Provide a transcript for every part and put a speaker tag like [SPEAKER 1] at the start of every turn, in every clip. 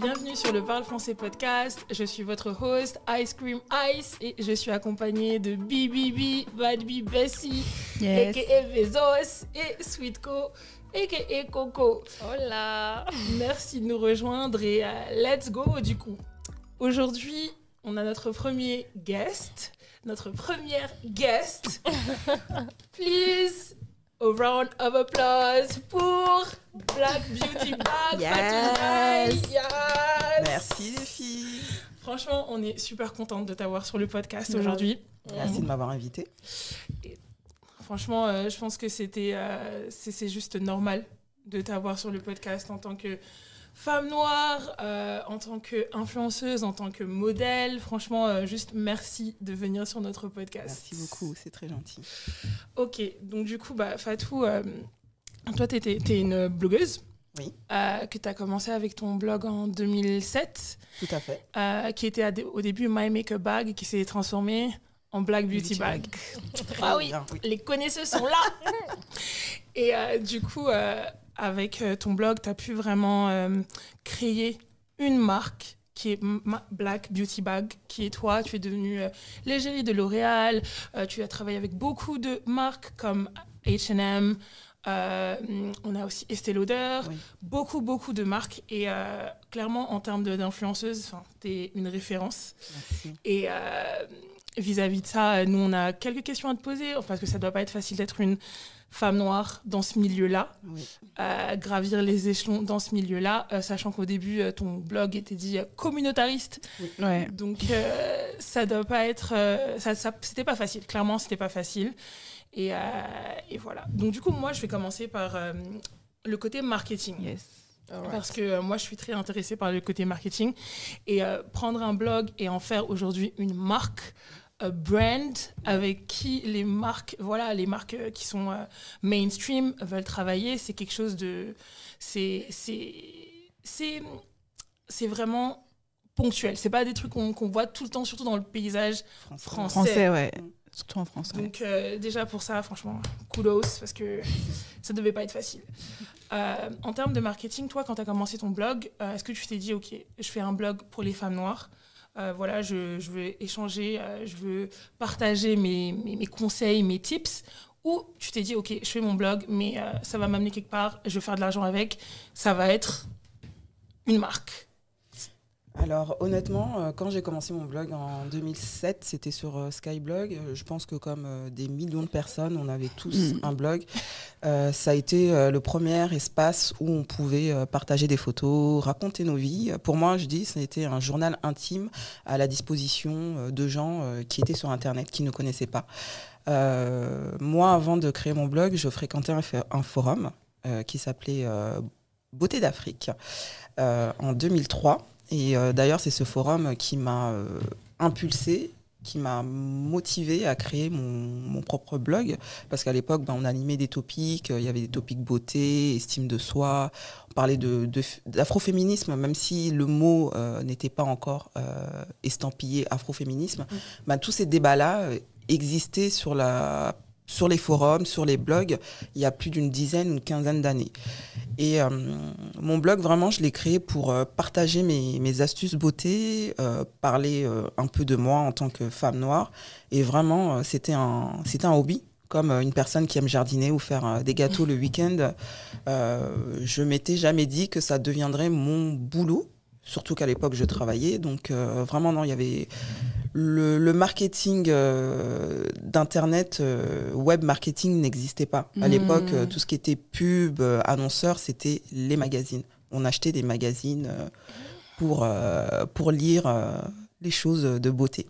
[SPEAKER 1] Bienvenue sur le Parle Français podcast. Je suis votre host, Ice Cream Ice, et je suis accompagnée de BBB, Bad B Bessie,
[SPEAKER 2] Yes.
[SPEAKER 1] aka Bezos, et Sweetco, aka Coco.
[SPEAKER 2] Hola
[SPEAKER 1] Merci de nous rejoindre et euh, let's go du coup. Aujourd'hui, on a notre premier guest, notre première guest. Please, a round of applause pour Black Beauty Bag.
[SPEAKER 2] Yes.
[SPEAKER 1] Yes.
[SPEAKER 3] Merci les filles.
[SPEAKER 1] Franchement, on est super contente de t'avoir sur le podcast aujourd'hui.
[SPEAKER 3] Merci de m'avoir invité.
[SPEAKER 1] Franchement, euh, je pense que c'était, euh, c'est c'est juste normal de t'avoir sur le podcast en tant que femme noire, euh, en tant qu'influenceuse, en tant que modèle. Franchement, euh, juste merci de venir sur notre podcast.
[SPEAKER 3] Merci beaucoup, c'est très gentil.
[SPEAKER 1] Ok, donc du coup, bah, Fatou, euh, toi, tu es, une blogueuse.
[SPEAKER 3] Oui.
[SPEAKER 1] que tu as commencé avec ton blog en 2007,
[SPEAKER 3] Tout à fait.
[SPEAKER 1] qui était à au début My Makeup Bag et qui s'est transformé en Black Beauty
[SPEAKER 3] Beauty
[SPEAKER 1] Bag. Ah oui,
[SPEAKER 3] bien, oui.
[SPEAKER 1] les connaisseurs sont là. Et du coup, avec euh, ton blog, tu as pu vraiment euh, créer une marque qui est Black Beauty Bag, qui est toi. Tu es devenue euh, l'égérie de L'Oréal. euh, tu as travaillé avec beaucoup de marques comme H&M. euh, on a aussi Estée Lauder,
[SPEAKER 3] Oui.
[SPEAKER 1] beaucoup, beaucoup de marques. Et clairement, en termes d'influenceuse, tu es une référence.
[SPEAKER 3] Merci.
[SPEAKER 1] Et vis-à-vis de ça, euh, nous, on a quelques questions à te poser, parce que ça doit pas être facile d'être une femme noire dans ce milieu-là,
[SPEAKER 3] Oui.
[SPEAKER 1] euh, gravir les échelons dans ce milieu-là, euh, sachant qu'au début, euh, ton blog était dit communautariste.
[SPEAKER 2] Ouais.
[SPEAKER 1] Donc, euh, ça doit pas être... euh, ça, ça- c'était pas facile. Clairement, c'était pas facile. Et, euh, et voilà. Donc, du coup, moi, je vais commencer par euh, le côté marketing.
[SPEAKER 2] Yes.
[SPEAKER 1] Parce que euh, moi, je suis très intéressée par le côté marketing. Et euh, prendre un blog et en faire aujourd'hui une marque, brand, avec qui les marques, voilà, les marques euh, qui sont euh, mainstream veulent travailler, c'est quelque chose de. C'est. Vraiment ponctuel. C'est pas des trucs qu'on voit tout le temps, surtout dans le paysage
[SPEAKER 3] Français.
[SPEAKER 1] français.
[SPEAKER 2] Ouais. Surtout en France. ouais.
[SPEAKER 1] Donc euh, déjà pour ça, franchement, kudos, parce que ça devait pas être facile. Euh, en termes de marketing, toi, quand tu as commencé ton blog, euh, est-ce que tu t'es dit, OK, je fais un blog pour les femmes noires? Euh, voilà, je, veux échanger, euh, je veux partager mes, mes, mes conseils, mes tips. Ou tu t'es dit, OK, je fais mon blog, mais euh, ça va m'amener quelque part, je vais faire de l'argent avec, ça va être une marque.
[SPEAKER 3] Alors honnêtement, euh, quand j'ai commencé mon blog en 2007, c'était sur euh, Skyblog. Euh, Je pense que comme des millions de personnes, on avait tous
[SPEAKER 2] Mm.
[SPEAKER 3] un blog. Euh, ça a été le premier espace où on pouvait partager des photos, raconter nos vies. Pour moi, je dis, ça a été un journal intime à la disposition de gens qui étaient sur Internet, qui ne connaissaient pas. Euh, moi, avant de créer mon blog, je fréquentais un, forum euh, qui s'appelait Beauté d'Afrique en 2003. Et euh, d'ailleurs, c'est ce forum qui m'a euh, impulsé, qui m'a motivé à créer mon, mon propre blog. Parce qu'à l'époque, ben, on animait des topics, euh, il y avait des topics beauté, estime de soi, on parlait de- d'afroféminisme, même si le mot euh, n'était pas encore euh, estampillé afroféminisme. Ben, tous ces débats-là euh, existaient sur, la, sur les forums, sur les blogs, il y a plus d'une dizaine, une quinzaine d'années. Et euh, mon blog, vraiment, je l'ai créé pour euh, partager mes, astuces beauté, euh, parler un peu de moi en tant que femme noire. Et vraiment, c'était un, un hobby. Comme une personne qui aime jardiner ou faire des gâteaux le week-end, euh, je m'étais jamais dit que ça deviendrait mon boulot. Surtout qu'à l'époque, je travaillais. Donc, euh, vraiment, non, il y avait le, le marketing euh, d'internet, euh, web marketing n'existait pas. À
[SPEAKER 2] Mhm.
[SPEAKER 3] l'époque, tout ce qui était pub, annonceur, c'était les magazines. On achetait des magazines pour, pour lire les choses de beauté.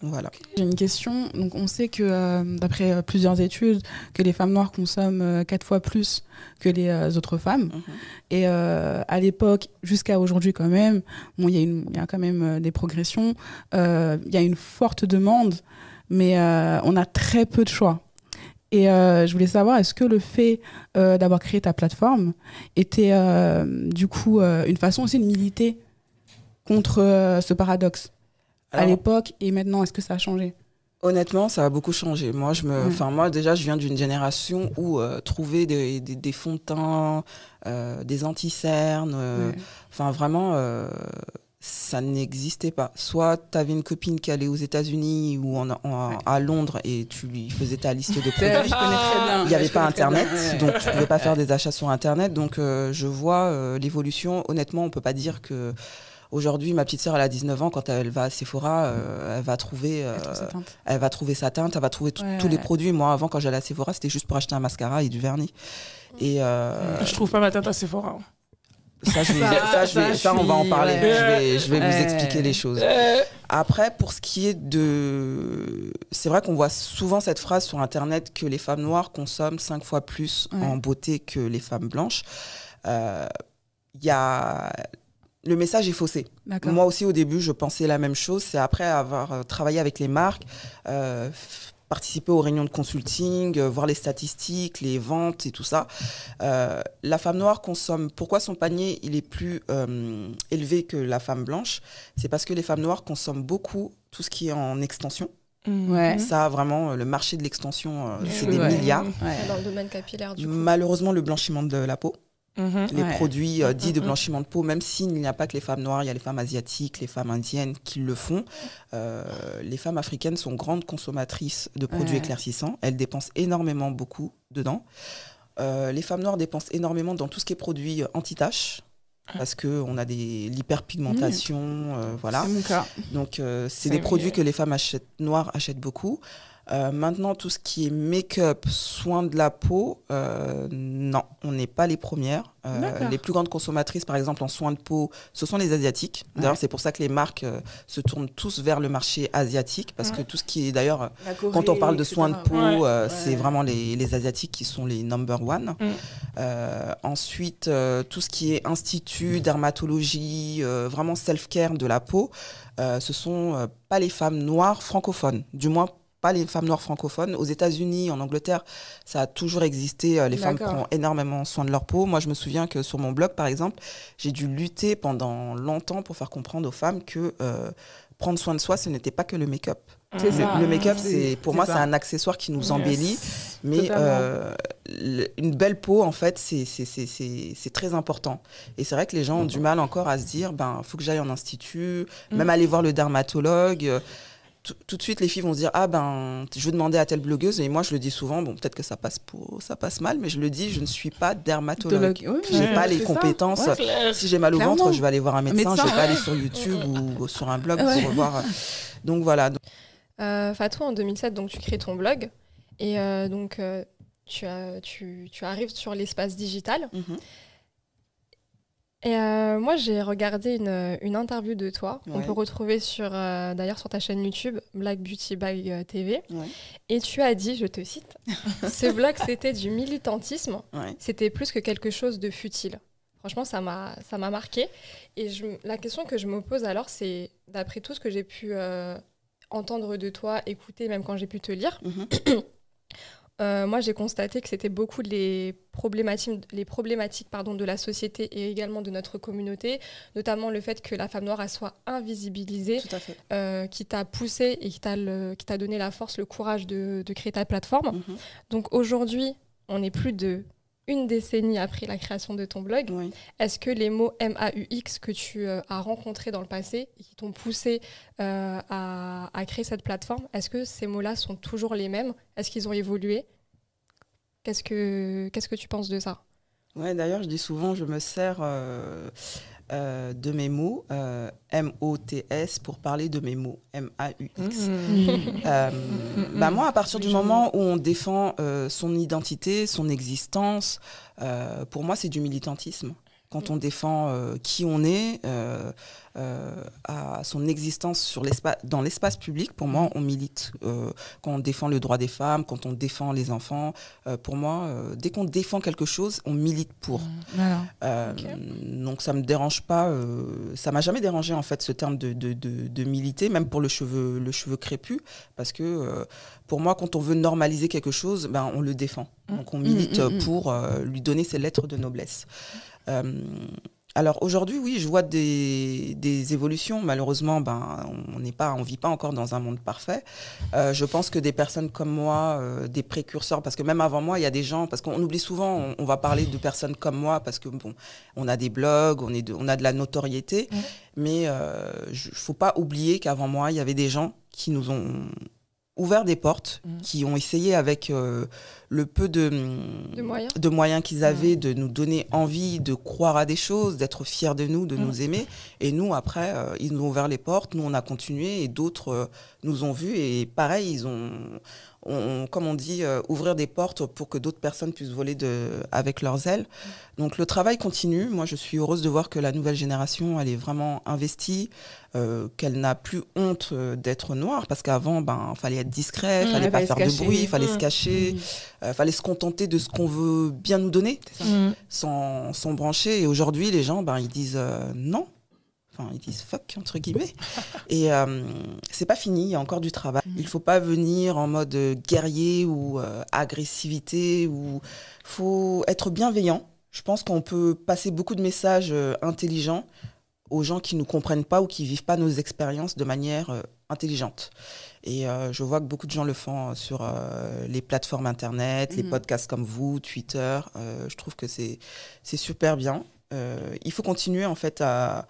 [SPEAKER 3] Voilà.
[SPEAKER 2] J'ai une question. Donc, on sait que, euh, d'après euh, plusieurs études, que les femmes noires consomment euh, quatre fois plus que les euh, autres femmes.
[SPEAKER 3] Mhm.
[SPEAKER 2] Et euh, à l'époque, jusqu'à aujourd'hui quand même, bon, il y, a une- il y a quand même des progressions. Il y a une forte demande, mais on a très peu de choix. Et je voulais savoir, est-ce que le fait d'avoir créé ta plateforme était du coup une façon aussi de militer contre ce paradoxe? À l'époque et maintenant, est-ce que ça a changé?
[SPEAKER 3] Honnêtement, ça a beaucoup changé. Moi, je me,
[SPEAKER 2] Mm.
[SPEAKER 3] enfin moi déjà, je viens d'une génération où euh, trouver des, des, des fonds de teint, euh, des anti-cernes, euh,
[SPEAKER 2] Ouais.
[SPEAKER 3] enfin vraiment, ça n'existait pas. Soit tu avais une copine qui allait aux États-Unis ou en, en-
[SPEAKER 2] Ouais.
[SPEAKER 3] à Londres et tu lui faisais ta liste de produits. Il n'y avait pas Internet, donc tu ne pouvais pas faire des achats sur Internet. Donc je vois l'évolution. Honnêtement, on ne peut pas dire que aujourd'hui, ma petite sœur, elle a 19 ans, quand elle va à Sephora, euh, elle va trouver, euh,
[SPEAKER 2] Elle trouve sa teinte.
[SPEAKER 3] elle va trouver sa teinte, elle va trouver
[SPEAKER 2] Ouais.
[SPEAKER 3] tous les produits. Moi, avant, quand j'allais à Sephora, c'était juste pour acheter un mascara et du vernis. Et euh,
[SPEAKER 1] Je trouve pas ma tête à Sephora. hein.
[SPEAKER 3] ça, je vais-
[SPEAKER 2] Ça,
[SPEAKER 3] ça, je vais-
[SPEAKER 2] ça,
[SPEAKER 3] ça, on va en parler.
[SPEAKER 2] ouais.
[SPEAKER 3] Je vais, je vais vous expliquer les choses.
[SPEAKER 1] Euh,
[SPEAKER 3] Après, pour ce qui est de... C'est vrai qu'on voit souvent cette phrase sur Internet que les femmes noires consomment cinq fois plus
[SPEAKER 2] Ouais.
[SPEAKER 3] en beauté que les femmes blanches. Euh, Il y a... Le message est faussé. Moi aussi, au début, je pensais la même chose. C'est après avoir euh, travaillé avec les marques, euh, participer aux réunions de consulting, euh, voir les statistiques, les ventes et tout ça. Euh, la femme noire consomme. Pourquoi son panier il est plus euh, élevé que la femme blanche? C'est parce que les femmes noires consomment beaucoup tout ce qui est en extension.
[SPEAKER 2] Ouais.
[SPEAKER 3] Ça, vraiment, le marché de l'extension, euh, c'est des
[SPEAKER 2] Ouais.
[SPEAKER 3] milliards.
[SPEAKER 2] Ouais.
[SPEAKER 4] Dans le domaine capillaire, du coup.
[SPEAKER 3] Malheureusement, le blanchiment de la peau
[SPEAKER 1] Mhm.
[SPEAKER 3] les
[SPEAKER 2] Ouais.
[SPEAKER 3] produits euh, dits de
[SPEAKER 1] Mhm.
[SPEAKER 3] blanchiment de peau, même s'il n'y a pas que les femmes noires, il y a les femmes asiatiques, les femmes indiennes qui le font. Euh, les femmes africaines sont grandes consommatrices de produits
[SPEAKER 2] Ouais.
[SPEAKER 3] éclaircissants. Elles dépensent énormément beaucoup dedans. Euh, les femmes noires dépensent énormément dans tout ce qui est produits anti-taches. Parce qu'on a des l'hyperpigmentation, euh, voilà.
[SPEAKER 2] C'est mon cas.
[SPEAKER 3] Donc, euh, c'est des produits que les femmes achètent, noires achètent beaucoup. Euh, maintenant, tout ce qui est make-up, soins de la peau, euh, non, on n'est pas les premières. Euh, les plus grandes consommatrices, par exemple, en soins de peau, ce sont les Asiatiques. D'ailleurs,
[SPEAKER 2] Ouais.
[SPEAKER 3] c'est pour ça que les marques se tournent tous vers le marché asiatique, parce que tout ce qui est, d'ailleurs, quand on parle de soins de peau,
[SPEAKER 1] Ouais.
[SPEAKER 3] c'est vraiment les, les Asiatiques qui sont les number one.
[SPEAKER 1] Mm.
[SPEAKER 3] Ensuite, tout ce qui est institut, dermatologie, vraiment self-care de la peau, ce sont pas les femmes noires francophones, du moins pas les femmes noires francophones. Aux États-Unis, en Angleterre, ça a toujours existé. euh, les femmes prennent énormément soin de leur peau. Moi, je me souviens que sur mon blog, par exemple, j'ai dû lutter pendant longtemps pour faire comprendre aux femmes que euh, prendre soin de soi, ce n'était pas que le make-up.
[SPEAKER 2] C'est
[SPEAKER 3] Le, make-up,
[SPEAKER 2] C'est-
[SPEAKER 3] pour moi, c'est un accessoire qui nous
[SPEAKER 1] Yes.
[SPEAKER 3] embellit. Mais euh, le- une belle peau, en fait, c'est- c'est- c'est c'est- c'est très important. Et c'est vrai que les gens ont du mal encore à se dire, ben, faut que j'aille en institut, même
[SPEAKER 1] Mm.
[SPEAKER 3] aller voir le dermatologue. Euh, Tout, de suite, les filles vont se dire, ah ben, je vais demander à telle blogueuse. Et moi, je le dis souvent, bon, peut-être que ça passe, pour, ça passe mal, mais je le dis, je ne suis pas dermatologue.
[SPEAKER 2] Oui,
[SPEAKER 3] J'ai
[SPEAKER 1] Ouais,
[SPEAKER 3] pas les compétences.
[SPEAKER 2] Ouais.
[SPEAKER 3] Si j'ai mal au
[SPEAKER 2] Clairement.
[SPEAKER 3] ventre, je vais aller voir un médecin.
[SPEAKER 2] médecin,
[SPEAKER 3] je vais pas aller sur YouTube ou sur un blog
[SPEAKER 2] Ouais.
[SPEAKER 3] pour voir. Donc voilà.
[SPEAKER 4] Euh, Fatou, en 2007, donc, tu crées ton blog. Et euh, donc, euh, tu, as- tu, tu arrives sur l'espace digital.
[SPEAKER 3] Mhm.
[SPEAKER 4] Et euh, moi, j'ai regardé une, une interview de toi. On
[SPEAKER 3] Ouais.
[SPEAKER 4] peut retrouver sur, euh, d'ailleurs sur ta chaîne YouTube, Black Beauty by euh, TV.
[SPEAKER 3] Ouais.
[SPEAKER 4] Et tu as dit, je te cite, ce blog, c'était du militantisme.
[SPEAKER 3] Ouais.
[SPEAKER 4] C'était plus que quelque chose de futile. Franchement, ça m'a ça m'a marqué. Et je, la question que je me pose alors, c'est, d'après tout ce que j'ai pu euh, entendre de toi, écouter, même quand j'ai pu te lire,
[SPEAKER 3] Mhm.
[SPEAKER 4] euh, moi, j'ai constaté que c'était beaucoup les problématiques, les problématiques pardon, de la société et également de notre communauté, notamment le fait que la femme noire elle soit invisibilisée,
[SPEAKER 3] Tout à fait.
[SPEAKER 4] euh, qui t'a poussé et qui t'a donné la force, le courage de, de créer ta plateforme.
[SPEAKER 3] Mhm.
[SPEAKER 4] Donc aujourd'hui, on est plus de une décennie après la création de ton blog.
[SPEAKER 3] Oui.
[SPEAKER 4] Est-ce que les mots MAUX que tu euh, as rencontrés dans le passé et qui t'ont poussé euh, à, à créer cette plateforme, est-ce que ces mots-là sont toujours les mêmes? Est-ce qu'ils ont évolué? Qu'est-ce que Qu'est-ce que tu penses de ça?
[SPEAKER 3] Ouais, d'ailleurs, je dis souvent, je me sers euh, euh, de mes mots, euh, M-O-T-S, pour parler de mes mots, M-A-U-X.
[SPEAKER 1] Mhm.
[SPEAKER 3] Euh,
[SPEAKER 1] Mm,
[SPEAKER 3] bah
[SPEAKER 1] mm.
[SPEAKER 3] moi, à partir du moment où on défend euh, son identité, son existence, pour moi, c'est du militantisme. Quand on défend euh, qui on est, euh, euh, à son existence sur dans l'espace public, pour moi, on milite. Quand on défend le droit des femmes, quand on défend les enfants, pour moi, dès qu'on défend quelque chose, on milite pour.
[SPEAKER 2] Voilà.
[SPEAKER 3] Euh, Donc ça me dérange pas, ça m'a jamais dérangé en fait ce terme de, de, de, de militer, même pour le cheveu, le cheveu crépus, parce que pour moi quand on veut normaliser quelque chose, ben, on le défend. Donc on milite
[SPEAKER 2] Mm, mm, mm.
[SPEAKER 3] pour lui donner ses lettres de noblesse. Euh, alors aujourd'hui, oui, je vois des, des évolutions. Malheureusement, ben, on n'est pas, on vit pas encore dans un monde parfait. Euh, je pense que des personnes comme moi, euh, des précurseurs, parce que même avant moi, il y a des gens, parce qu'on oublie souvent, on, on va parler de personnes comme moi, parce que bon, on a des blogs, on, est de- on a de la notoriété, mais euh, il faut pas oublier qu'avant moi, il y avait des gens qui nous ont ouvert des portes,
[SPEAKER 1] Mhm.
[SPEAKER 3] qui ont essayé avec euh, le peu de,
[SPEAKER 4] De moyens
[SPEAKER 3] de moyens qu'ils avaient de nous donner envie de croire à des choses, d'être fiers de nous, de
[SPEAKER 1] Mhm.
[SPEAKER 3] nous aimer. Et nous, après, euh, ils nous ont ouvert les portes, nous, on a continué et d'autres euh, nous ont vus. Et pareil, ils ont, on- comme on dit, euh, ouvrir des portes pour que d'autres personnes puissent voler de, avec leurs ailes. Donc le travail continue. Moi, je suis heureuse de voir que la nouvelle génération, elle est vraiment investie, euh, qu'elle n'a plus honte euh, d'être noire, parce qu'avant, ben, fallait être discret,
[SPEAKER 1] Mhm,
[SPEAKER 3] fallait pas faire de bruit, fallait se
[SPEAKER 1] Mhm.
[SPEAKER 3] cacher, euh, fallait se contenter de ce qu'on veut bien nous donner, sans, sans brancher. Et aujourd'hui, les gens, ben, ils disent non. Enfin, ils disent fuck, entre guillemets. Et euh, c'est pas fini, il y a encore du travail.
[SPEAKER 2] Mhm.
[SPEAKER 3] Il faut pas venir en mode euh, guerrier ou euh, agressivité. ou faut être bienveillant. Je pense qu'on peut passer beaucoup de messages euh, intelligents aux gens qui ne comprennent pas ou qui vivent pas nos expériences de manière intelligente. Et je vois que beaucoup de gens le font sur les plateformes internet, les
[SPEAKER 2] Mhm.
[SPEAKER 3] podcasts comme vous, Twitter. Je trouve que c'est super bien. Il faut continuer en fait à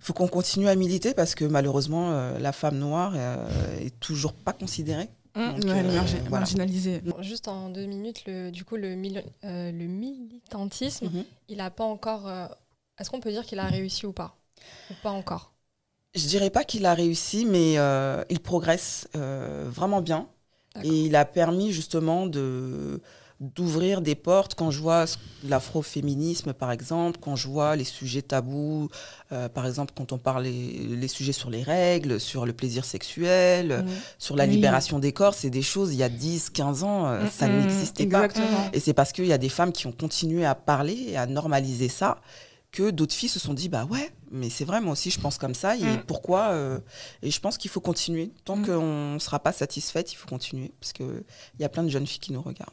[SPEAKER 3] faut qu'on continue à militer parce que malheureusement euh, la femme noire euh, est toujours pas considérée.
[SPEAKER 1] Mm.
[SPEAKER 3] Donc,
[SPEAKER 2] Ouais, elle est
[SPEAKER 3] euh, voilà.
[SPEAKER 2] marginalisée.
[SPEAKER 4] Juste en deux minutes, le, du coup, le, mil- euh, le militantisme,
[SPEAKER 3] Mhm.
[SPEAKER 4] il n'a pas encore. euh, Est-ce qu'on peut dire qu'il a réussi ou pas? Ou pas encore?
[SPEAKER 3] Je dirais pas qu'il a réussi, mais euh, il progresse euh, vraiment bien. Et il a permis justement de d'ouvrir des portes quand je vois l'afroféminisme par exemple, quand je vois les sujets tabous, euh, par exemple quand on parle les, les sujets sur les règles, sur le plaisir sexuel,
[SPEAKER 1] Mm.
[SPEAKER 3] sur la
[SPEAKER 2] Oui.
[SPEAKER 3] libération des corps, c'est des choses il y a 10, 15 ans, euh, ça n'existait pas. Et c'est parce qu'il y a des femmes qui ont continué à parler et à normaliser ça que d'autres filles se sont dit bah ouais mais c'est vrai moi aussi je pense comme ça et
[SPEAKER 1] Mm.
[SPEAKER 3] pourquoi euh, et je pense qu'il faut continuer tant
[SPEAKER 1] Mm.
[SPEAKER 3] qu'on ne sera pas satisfaite il faut continuer parce que il y a plein de jeunes filles qui nous regardent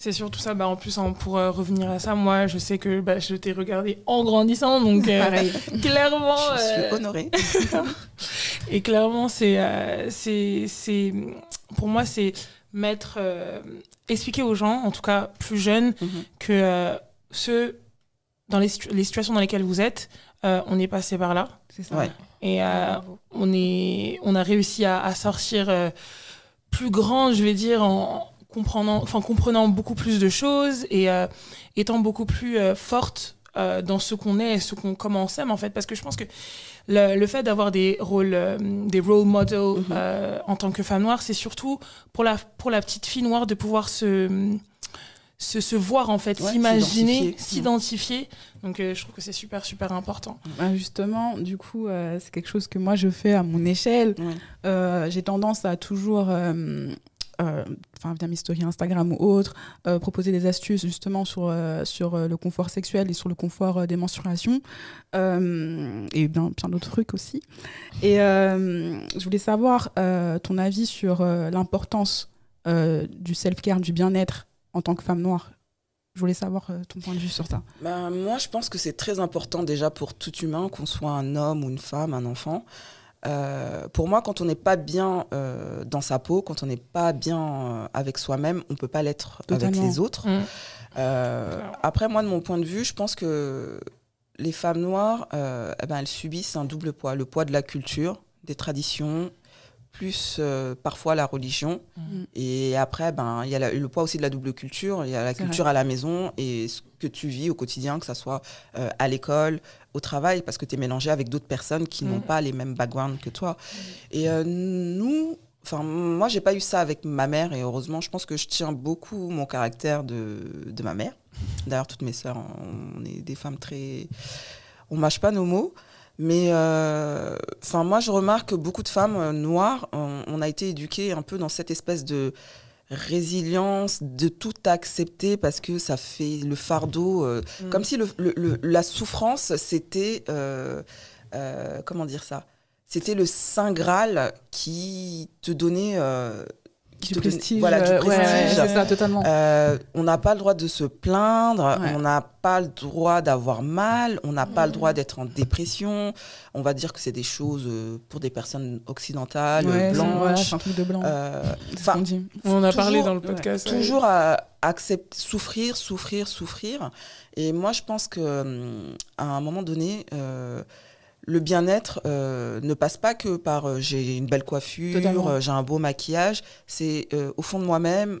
[SPEAKER 1] C'est surtout ça. Bah, en plus, hein, pour euh, revenir à ça, moi, je sais que bah, je t'ai regardé en grandissant, donc euh,
[SPEAKER 2] Pareil.
[SPEAKER 1] clairement.
[SPEAKER 3] je suis
[SPEAKER 1] euh,
[SPEAKER 3] honorée
[SPEAKER 1] Et clairement, c'est, euh, c'est, c'est, pour moi, c'est mettre, euh, expliquer aux gens, en tout cas plus jeunes,
[SPEAKER 3] Mhm.
[SPEAKER 1] que euh, ceux dans les, situ- les situations dans lesquelles vous êtes, euh, on est passé par là.
[SPEAKER 2] C'est ça.
[SPEAKER 3] Ouais.
[SPEAKER 1] Et euh, on, est, on a réussi à, à sortir euh, plus grand, je vais dire, en comprenant, enfin, comprenant beaucoup plus de choses et euh, étant beaucoup plus euh, forte euh, dans ce qu'on est et ce qu'on comment on s'aime en fait parce que je pense que le, le fait d'avoir des rôles euh, des role models
[SPEAKER 3] Mhm.
[SPEAKER 1] euh, en tant que femme noire c'est surtout pour la pour la petite fille noire de pouvoir se se, se voir en fait
[SPEAKER 3] Ouais,
[SPEAKER 1] s'imaginer
[SPEAKER 3] s'identifier.
[SPEAKER 1] s'identifier donc euh, je trouve que c'est super super important
[SPEAKER 2] Bah, justement, du coup, euh, c'est quelque chose que moi je fais à mon échelle.
[SPEAKER 3] Ouais.
[SPEAKER 2] Euh, J'ai tendance à toujours, enfin via mes stories Instagram ou autres, euh, proposer des astuces justement sur, euh, sur euh, le confort sexuel et sur le confort euh, des menstruations euh, et bien plein d'autres trucs aussi. Et euh, je voulais savoir euh, ton avis sur euh, l'importance euh, du self-care, du bien-être en tant que femme noire. Je voulais savoir euh, ton point de vue sur ça.
[SPEAKER 3] Bah, moi, je pense que c'est très important déjà pour tout humain, qu'on soit un homme ou une femme, un enfant. Euh, pour moi, quand on n'est pas bien euh, dans sa peau, quand on n'est pas bien euh, avec soi-même, on peut pas l'être avec les autres.
[SPEAKER 1] Mm.
[SPEAKER 3] Après, moi, de mon point de vue, je pense que les femmes noires, eh ben, elles subissent un double poids. Le poids de la culture, des traditions, plus euh, parfois la religion.
[SPEAKER 1] Mm.
[SPEAKER 3] Et après, ben, il y a la- le poids aussi de la double culture. Il y a la culture à la maison et ce que tu vis au quotidien, que ce soit euh, à l'école, au travail, parce que tu es mélangé avec d'autres personnes qui n'ont pas les mêmes backgrounds que toi. Et euh, nous, enfin, moi, j'ai pas eu ça avec ma mère et heureusement, je pense que je tiens beaucoup mon caractère de, de ma mère. D'ailleurs, toutes mes sœurs, on est des femmes très. On mâche pas nos mots. Mais euh, enfin, moi, je remarque que beaucoup de femmes euh, noires, on, on a été éduquées un peu dans cette espèce de résilience, de tout accepter parce que ça fait le fardeau. euh,
[SPEAKER 1] Mm.
[SPEAKER 3] Comme si le, le- le- la souffrance, c'était. comment dire ça? C'était le Saint Graal qui te donnait. Qui
[SPEAKER 2] Du
[SPEAKER 3] te donne-
[SPEAKER 2] prestige.
[SPEAKER 3] voilà, du
[SPEAKER 2] ouais, ça, totalement.
[SPEAKER 3] Euh, on n'a pas le droit de se plaindre,
[SPEAKER 2] Ouais.
[SPEAKER 3] on n'a pas le droit d'avoir mal, on n'a pas le droit d'être en dépression. On va dire que c'est des choses euh, pour des personnes occidentales,
[SPEAKER 2] Ouais,
[SPEAKER 3] blanches.
[SPEAKER 2] voilà, un truc de blanc.
[SPEAKER 3] Euh,
[SPEAKER 2] ce dit.
[SPEAKER 1] On en a
[SPEAKER 3] Toujours-
[SPEAKER 1] parlé dans le podcast. ouais.
[SPEAKER 3] toujours à accepter, souffrir, souffrir, souffrir. Et moi, je pense que hum, à un moment donné, euh, le bien-être euh, ne passe pas que par euh, j'ai une belle coiffure, euh, j'ai un beau maquillage. C'est au fond de moi-même,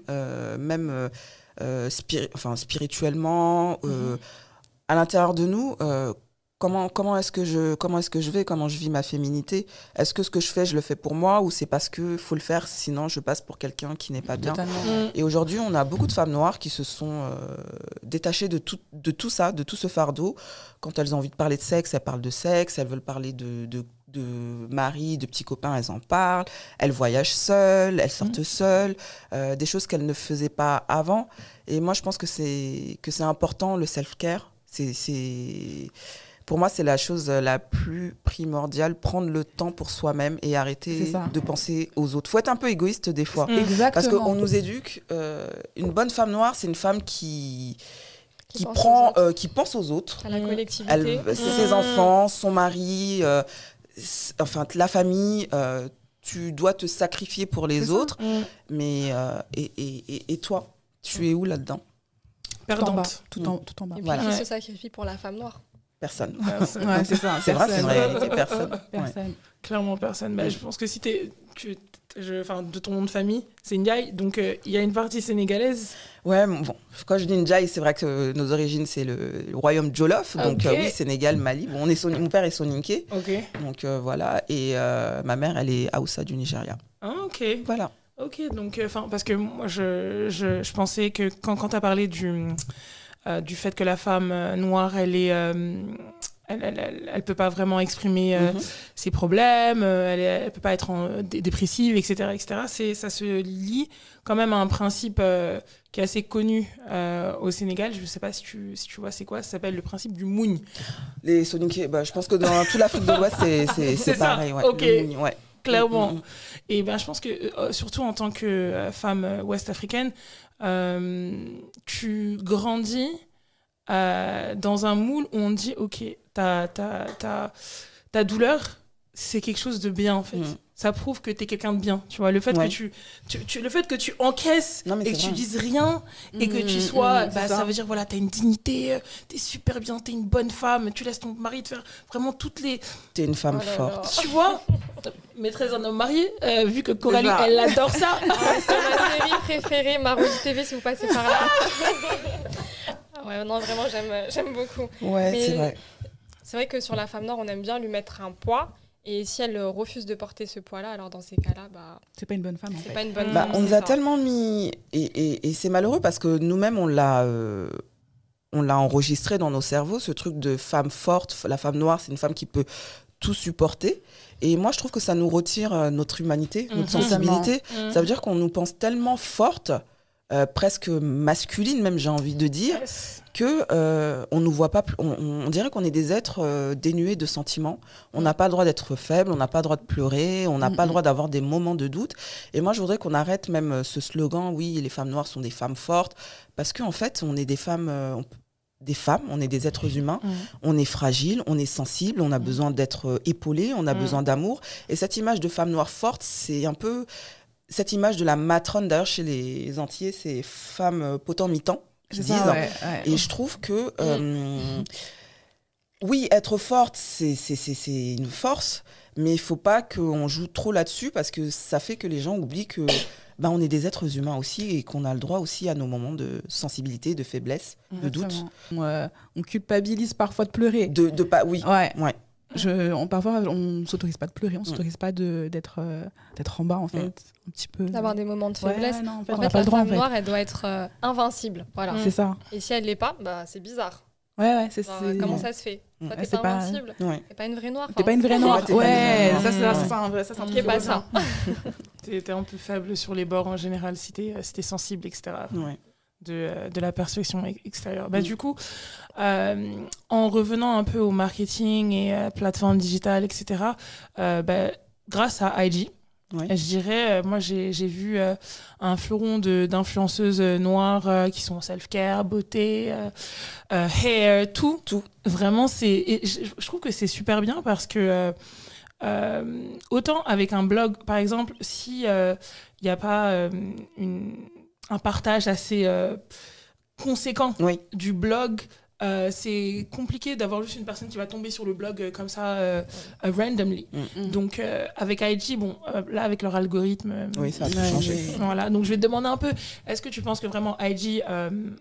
[SPEAKER 3] même spiri- enfin, spirituellement, euh, à l'intérieur de nous. Comment, comment est-ce que je comment est-ce que je vais comment je vis ma féminité? Est-ce que ce que je fais je le fais pour moi ou c'est parce que faut le faire sinon je passe pour quelqu'un qui n'est pas bien?
[SPEAKER 2] Totalement.
[SPEAKER 1] Mm.
[SPEAKER 3] et aujourd'hui, on a beaucoup de femmes noires qui se sont euh, détachées de tout, de tout ça, de tout ce fardeau. Quand elles ont envie de parler de sexe, elles parlent de sexe. Elles veulent parler de, de, de mari, de petits copains, elles en parlent. Elles voyagent seules, elles sortent seules. euh, des choses qu'elles ne faisaient pas avant. Et moi, je pense que c'est que c'est important, le self-care. C'est, c'est... Pour moi, c'est la chose la plus primordiale, prendre le temps pour soi-même et arrêter de penser aux autres. faut être un peu égoïste des fois.
[SPEAKER 1] Mm.
[SPEAKER 2] Exactement.
[SPEAKER 3] Parce qu'on nous éduque, euh, une bonne femme noire, c'est une femme qui, qui,
[SPEAKER 4] pense aux
[SPEAKER 3] prend,
[SPEAKER 4] autres.
[SPEAKER 3] euh, qui pense aux autres.
[SPEAKER 4] À la
[SPEAKER 1] Mm.
[SPEAKER 4] collectivité.
[SPEAKER 3] Elle, ses
[SPEAKER 1] Mm.
[SPEAKER 3] enfants, son mari, euh, enfin la famille. euh, tu dois te sacrifier pour les autres, mais euh, et, et, et, et toi, tu es où là-dedans?
[SPEAKER 2] Tout en bas.
[SPEAKER 1] Perdante.
[SPEAKER 2] Tout en, tout en bas.
[SPEAKER 4] Et puis
[SPEAKER 3] Voilà.
[SPEAKER 4] qui
[SPEAKER 1] Ouais.
[SPEAKER 4] se sacrifie pour la femme noire
[SPEAKER 3] Personne.
[SPEAKER 1] Personne.
[SPEAKER 2] Ouais, c'est ça.
[SPEAKER 3] C'est vrai, c'est une
[SPEAKER 2] personne.
[SPEAKER 3] réalité. Personne. Ouais.
[SPEAKER 1] Clairement personne. Bah. Je pense que si t'es, tu, je, enfin, de ton nom de famille, c'est Ndiaye, donc euh, il y a une partie sénégalaise.
[SPEAKER 3] Ouais, bon, quand je dis Ndjaï, c'est vrai que nos origines, c'est le, le royaume Jolof. Donc,
[SPEAKER 1] Ok.
[SPEAKER 3] euh, oui, Sénégal, Mali. Bon, on est son- mon père est soninké.
[SPEAKER 1] Ok.
[SPEAKER 3] Donc, euh, voilà. Et euh, ma mère, elle est Aoussa du Nigeria.
[SPEAKER 1] Ah, ok.
[SPEAKER 3] Voilà.
[SPEAKER 1] Ok, donc, enfin, parce que moi, je, je, je pensais que quand, quand tu as parlé du, euh, du fait que la femme euh, noire, elle est. euh, elle, elle, elle, peut pas vraiment exprimer euh,
[SPEAKER 3] Mhm.
[SPEAKER 1] ses problèmes, euh, elle, elle peut pas être en- dépressive, etc., etc. C'est, ça se lie quand même à un principe qui est assez connu au Sénégal. Je sais pas si tu, si tu vois c'est quoi. Ça s'appelle le principe du mougne.
[SPEAKER 3] Les soninké, bah, je pense que dans toute l'Afrique de l'Ouest, c'est, c'est, pareil. Ouais. Le ouais.
[SPEAKER 1] Clairement.
[SPEAKER 3] Mm, mm,
[SPEAKER 1] Et ben, je pense que, euh, surtout en tant que euh, femme euh, ouest-africaine, tu grandis dans un moule où on dit, OK, ta, ta, ta, ta douleur, c'est quelque chose de bien, en fait.
[SPEAKER 3] Mm.
[SPEAKER 1] Ça prouve que tu es quelqu'un de bien. Tu vois, le fait,
[SPEAKER 3] Ouais.
[SPEAKER 1] que, tu, tu, tu- le fait que tu encaisses
[SPEAKER 3] Non,
[SPEAKER 1] et que tu
[SPEAKER 3] vrai.
[SPEAKER 1] dises rien et que tu
[SPEAKER 2] Mm,
[SPEAKER 1] sois,
[SPEAKER 2] mm,
[SPEAKER 1] bah, ça.
[SPEAKER 2] ça.
[SPEAKER 1] veut dire, voilà, tu as une dignité, tu es super bien, tu es une bonne femme, tu laisses ton mari te faire vraiment toutes les,
[SPEAKER 3] T'es une femme
[SPEAKER 4] Oh
[SPEAKER 3] forte.
[SPEAKER 4] là.
[SPEAKER 1] tu vois, maîtresse d'un homme marié, euh, vu que Coralie, elle adore ça.
[SPEAKER 4] Ah, c'est ma série préférée, Marodi TV, si vous passez par là. Ah ouais, non, vraiment, j'aime, j'aime beaucoup.
[SPEAKER 3] Ouais, c'est vrai.
[SPEAKER 4] C'est vrai que sur la femme noire, on aime bien lui mettre un poids. Et si elle euh, refuse de porter ce poids-là, alors dans ces cas-là, bah,
[SPEAKER 2] C'est pas une bonne femme en fait.
[SPEAKER 4] pas une bonne
[SPEAKER 1] Bah,
[SPEAKER 4] femme,
[SPEAKER 3] on nous a
[SPEAKER 4] ça.
[SPEAKER 3] tellement mis. Et, et, et c'est malheureux parce que nous-mêmes, on l'a. euh, On l'a enregistré dans nos cerveaux, ce truc de femme forte. La femme noire, c'est une femme qui peut tout supporter. Et moi, je trouve que ça nous retire euh, notre humanité,
[SPEAKER 1] Mhm.
[SPEAKER 3] notre sensibilité.
[SPEAKER 1] Mm.
[SPEAKER 3] Ça veut dire qu'on nous pense tellement forte, euh, presque masculine même, j'ai envie de dire,
[SPEAKER 1] Yes.
[SPEAKER 3] que euh, on nous voit pas. On, on dirait qu'on est des êtres euh, dénués de sentiments. On n'a pas le droit d'être faible, on n'a pas le droit de pleurer, on n'a pas
[SPEAKER 2] Mhm.
[SPEAKER 3] le droit d'avoir des moments de doute. Et moi, je voudrais qu'on arrête même ce slogan. Oui, les femmes noires sont des femmes fortes, parce qu'en fait, on est des femmes. on- des femmes, on est des êtres humains,
[SPEAKER 1] Mm.
[SPEAKER 3] on est fragile, on est sensible, on a besoin d'être épaulé, on a
[SPEAKER 1] Mm.
[SPEAKER 3] besoin d'amour. Et cette image de femme noire forte, c'est un peu cette image de la matrone, d'ailleurs chez les Antillais, c'est femme euh, potent mi-temps,
[SPEAKER 2] ouais, ouais.
[SPEAKER 3] Et je trouve que, euh, oui, être forte, c'est une force, mais il faut pas qu'on joue trop là-dessus parce que ça fait que les gens oublient que bah, on est des êtres humains aussi et qu'on a le droit aussi à nos moments de sensibilité, de faiblesse, de doute.
[SPEAKER 2] On, euh, on culpabilise parfois de pleurer.
[SPEAKER 3] De, de pas, oui.
[SPEAKER 2] Ouais.
[SPEAKER 3] Ouais.
[SPEAKER 2] Je, on, parfois, on s'autorise pas de pleurer, on s'autorise pas de- d'être euh, d'être en bas, en fait. Un petit peu.
[SPEAKER 4] D'avoir des moments de
[SPEAKER 2] Ouais,
[SPEAKER 4] faiblesse.
[SPEAKER 2] non, en fait,
[SPEAKER 4] En
[SPEAKER 2] on
[SPEAKER 4] fait,
[SPEAKER 2] pas
[SPEAKER 4] la
[SPEAKER 2] le droit, en
[SPEAKER 4] femme
[SPEAKER 2] fait.
[SPEAKER 4] noire, elle doit être euh, invincible. Voilà.
[SPEAKER 1] Mm.
[SPEAKER 2] C'est ça.
[SPEAKER 4] Et si elle l'est pas, bah, c'est bizarre.
[SPEAKER 2] Ouais, ouais, c'est c'est-
[SPEAKER 4] comment ça se fait?
[SPEAKER 3] Mm.
[SPEAKER 4] Toi, t'es
[SPEAKER 2] c'est
[SPEAKER 4] pas
[SPEAKER 2] pas-
[SPEAKER 4] invincible.
[SPEAKER 3] Ouais.
[SPEAKER 4] T'es pas une vraie noire.
[SPEAKER 2] T'es pas une vraie noire.
[SPEAKER 3] pas
[SPEAKER 2] Ouais,
[SPEAKER 3] vraie noire.
[SPEAKER 2] ça, c'est ça, ça, un vrai- ça, c'est un
[SPEAKER 4] pas ça.
[SPEAKER 1] T'es un peu faible sur les bords en général si t'es si t'es sensible, etc.
[SPEAKER 3] Ouais.
[SPEAKER 1] De, euh, de la perception ex- extérieure. Bah,
[SPEAKER 3] Mm.
[SPEAKER 1] Du coup, euh, en revenant un peu au marketing et euh, plateformes digitales, etc., euh, bah, grâce à IG. Je dirais, euh, moi j'ai vu euh, un fleuron d'influenceuses noires euh, qui sont self-care, beauté, hair, tout.
[SPEAKER 3] Tout.
[SPEAKER 1] Vraiment, c'est. Je, trouve que c'est super bien parce que. autant avec un blog, par exemple, si il n'y a pas une- un partage assez euh, conséquent
[SPEAKER 3] Oui.
[SPEAKER 1] du blog, euh, c'est compliqué d'avoir juste une personne qui va tomber sur le blog euh, comme ça euh, randomly.
[SPEAKER 2] Mm.
[SPEAKER 1] Donc euh, avec IG, bon, là avec leur algorithme,
[SPEAKER 3] Oui, ça a
[SPEAKER 2] Ouais,
[SPEAKER 3] changé.
[SPEAKER 1] voilà. Donc je vais te demander un peu, est-ce que tu penses que vraiment IG,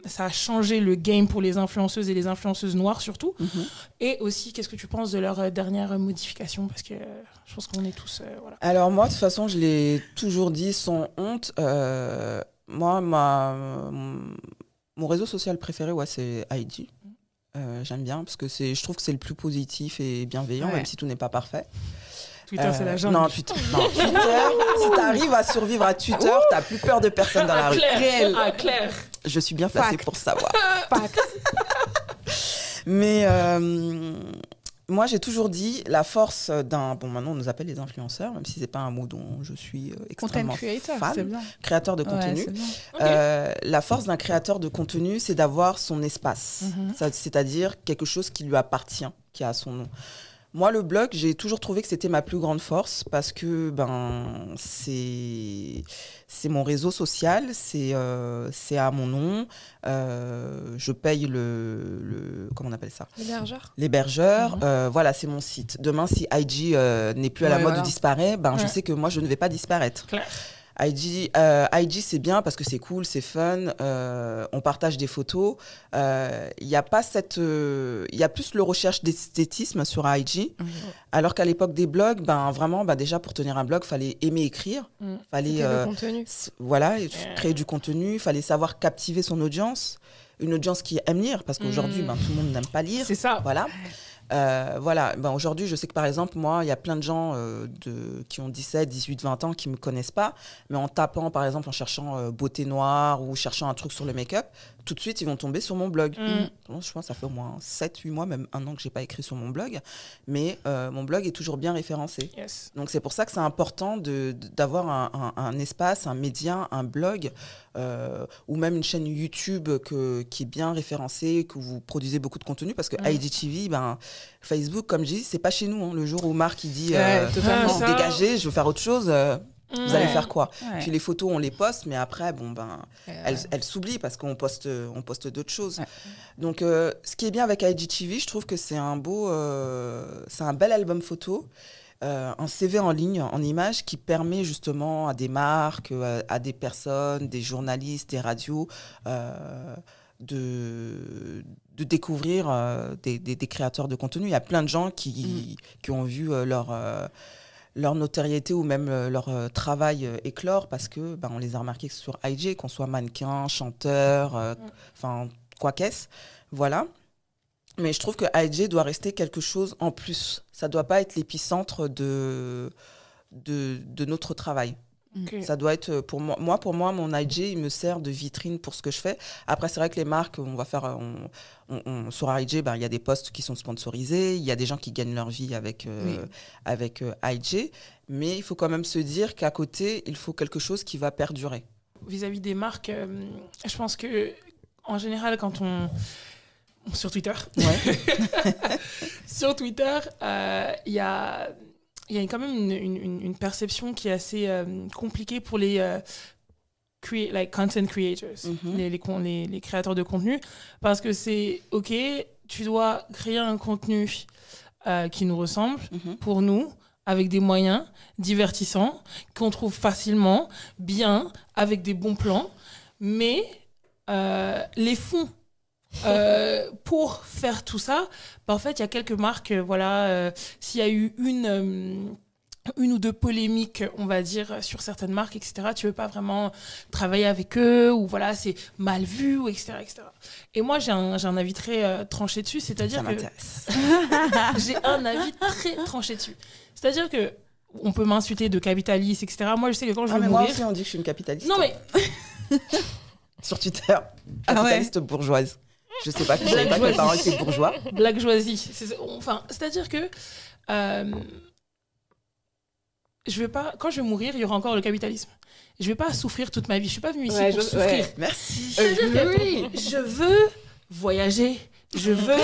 [SPEAKER 1] ça a changé le game pour les influenceuses et les influenceuses noires surtout?
[SPEAKER 3] Mhm.
[SPEAKER 1] Et aussi, qu'est-ce que tu penses de leur dernière modification? Parce que je pense qu'on est tous, voilà.
[SPEAKER 3] Alors moi, de toute façon, je l'ai toujours dit sans honte. Euh, moi, ma, mon réseau social préféré, ouais, c'est IG. Euh, J'aime bien parce que c'est, je trouve que c'est le plus positif et bienveillant,
[SPEAKER 2] Ouais.
[SPEAKER 3] même si tout n'est pas parfait.
[SPEAKER 1] Twitter, c'est
[SPEAKER 3] Euh,
[SPEAKER 1] la jungle.
[SPEAKER 3] Non, Twitter. non, Twitter, si tu arrives à survivre à Twitter, t'as plus peur de personne dans la rue.
[SPEAKER 1] Claire, ah, Claire.
[SPEAKER 3] Je suis bien placée
[SPEAKER 2] Fact.
[SPEAKER 3] pour savoir.
[SPEAKER 2] Fact.
[SPEAKER 3] Mais euh, moi, j'ai toujours dit la force d'un. Bon, maintenant, on nous appelle les influenceurs, même si c'est pas un mot dont je suis euh,
[SPEAKER 2] Content
[SPEAKER 3] extrêmement
[SPEAKER 2] creator,
[SPEAKER 3] fan.
[SPEAKER 2] bien.
[SPEAKER 3] Créateur de contenu. Euh, la force d'un créateur de contenu, c'est d'avoir son espace.
[SPEAKER 1] Mhm.
[SPEAKER 3] C'est-à-dire quelque chose qui lui appartient, qui a son nom. Moi, le blog, j'ai toujours trouvé que c'était ma plus grande force parce que ben, c'est mon réseau social, c'est euh, à mon nom. euh, je paye le, le- Comment on appelle ça?
[SPEAKER 4] L'hébergeur
[SPEAKER 3] L'hébergeur.
[SPEAKER 1] Mhm.
[SPEAKER 3] euh, voilà, c'est mon site. Demain, si IG n'est plus à la mode
[SPEAKER 2] voilà.
[SPEAKER 3] ou disparaît, ben, je sais que moi, je ne vais pas disparaître.
[SPEAKER 1] Claire.
[SPEAKER 3] IG, euh, IG c'est bien parce que c'est cool, c'est fun, euh, on partage des photos. Euh, Il y a pas cette, euh, il y a plus le recherche d'esthétisme sur IG, alors qu'à l'époque des blogs, ben vraiment, ben déjà pour tenir un blog, fallait aimer écrire,
[SPEAKER 1] Mm.
[SPEAKER 3] fallait euh,
[SPEAKER 4] le contenu.
[SPEAKER 3] voilà créer du contenu, fallait savoir captiver son audience, une audience qui aime lire parce qu'aujourd'hui,
[SPEAKER 1] Mm.
[SPEAKER 3] ben tout le monde n'aime pas lire.
[SPEAKER 1] C'est ça.
[SPEAKER 3] Voilà. Euh, voilà. Ben, Aujourd'hui, je sais que par exemple, moi, il y a plein de gens euh, de, qui ont 17, 18, 20 ans qui ne me connaissent pas, mais en tapant, par exemple, en cherchant euh, beauté noire ou cherchant un truc sur le make-up, tout de suite, ils vont tomber sur mon blog.
[SPEAKER 1] Mm.
[SPEAKER 3] Je pense que ça fait au moins 7, 8 mois, même un an que j'ai pas écrit sur mon blog, mais euh, mon blog est toujours bien référencé.
[SPEAKER 1] Yes.
[SPEAKER 3] Donc c'est pour ça que c'est important de- de- d'avoir un, un- un espace, un média, un blog euh, ou même une chaîne YouTube que, qui est bien référencée, que vous produisez beaucoup de contenu parce que. IGTV, ben, Facebook, comme je dis, c'est pas chez nous. hein. Le jour où Marc il dit
[SPEAKER 2] Ouais,
[SPEAKER 3] euh, vous
[SPEAKER 1] ça-
[SPEAKER 3] dégagez, je veux faire autre chose, euh, vous
[SPEAKER 1] Mm.
[SPEAKER 3] allez faire quoi
[SPEAKER 2] Ouais.
[SPEAKER 3] Puis les photos, on les poste, mais après, bon ben,
[SPEAKER 2] Euh,
[SPEAKER 3] elles, elles s'oublient parce qu'on poste, on poste d'autres choses.
[SPEAKER 2] Ouais.
[SPEAKER 3] Donc, euh, ce qui est bien avec IGTV, je trouve que c'est un beau, euh, c'est un bel album photo, euh, un CV en ligne, en image, qui permet justement à des marques, à, des personnes, des journalistes, des radios, de, de découvrir des, des- des créateurs de contenu. Il y a plein de gens qui, qui ont vu leur leur notoriété ou même euh, leur euh, travail euh, éclore parce que ben, on les a remarqués sur IG, qu'on soit mannequin, chanteur, euh,
[SPEAKER 1] Mm.
[SPEAKER 3] enfin quoi qu'est-ce, voilà. Mais je trouve que IG doit rester quelque chose en plus. Ça doit pas être l'épicentre de, de, de notre travail. Ça doit être euh, pour moi, moi pour moi mon IG il me sert de vitrine pour ce que je fais. Après c'est vrai que les marques on va faire euh, on, on- on- sur IG ben, il y a des posts qui sont sponsorisés, il y a des gens qui gagnent leur vie avec euh,
[SPEAKER 2] Oui.
[SPEAKER 3] avec euh, IG, mais il faut quand même se dire qu'à côté il faut quelque chose qui va perdurer.
[SPEAKER 1] vis-à-vis des marques, euh, je pense que en général, quand on sur Twitter,
[SPEAKER 3] Ouais.
[SPEAKER 1] sur Twitter, il y a il y a quand même une, une- une- une perception qui est assez euh, compliquée pour les euh, crea- like content creators,
[SPEAKER 3] Mhm.
[SPEAKER 1] les, les, con- les- les créateurs de contenu, parce que c'est ok, tu dois créer un contenu euh, qui nous ressemble
[SPEAKER 3] Mhm.
[SPEAKER 1] pour nous avec des moyens divertissants qu'on trouve facilement, bien, avec des bons plans, mais les fonds euh, pour faire tout ça, bah, en fait, il y a quelques marques, euh, voilà, euh, s'il y a eu une, euh, une ou deux polémiques, on va dire, sur certaines marques, etc., tu veux pas vraiment travailler avec eux, ou voilà, c'est mal vu, ou etc., etc. Et moi, j'ai un, j'ai un avis très euh, tranché dessus, c'est-à-dire que j'ai un avis très tranché dessus. C'est-à-dire que on peut m'insulter de capitaliste, etc. Moi, je sais que quand je
[SPEAKER 3] Ah,
[SPEAKER 1] veux
[SPEAKER 3] mais moi aussi on dit que je suis une capitaliste.
[SPEAKER 1] non, mais
[SPEAKER 3] sur Twitter, capitaliste bourgeoise. Je sais pas, je savais pas que mes parents étaient bourgeois.
[SPEAKER 1] blague joisie. C'est- Enfin, c'est-à-dire que euh, je vais pas, quand je vais mourir, il y aura encore le capitalisme. Je vais pas souffrir toute ma vie. Je suis pas venue ici
[SPEAKER 2] Ouais,
[SPEAKER 1] pour
[SPEAKER 2] je-
[SPEAKER 1] souffrir.
[SPEAKER 2] ouais.
[SPEAKER 3] Merci.
[SPEAKER 2] Oui.
[SPEAKER 1] je veux voyager. Je veux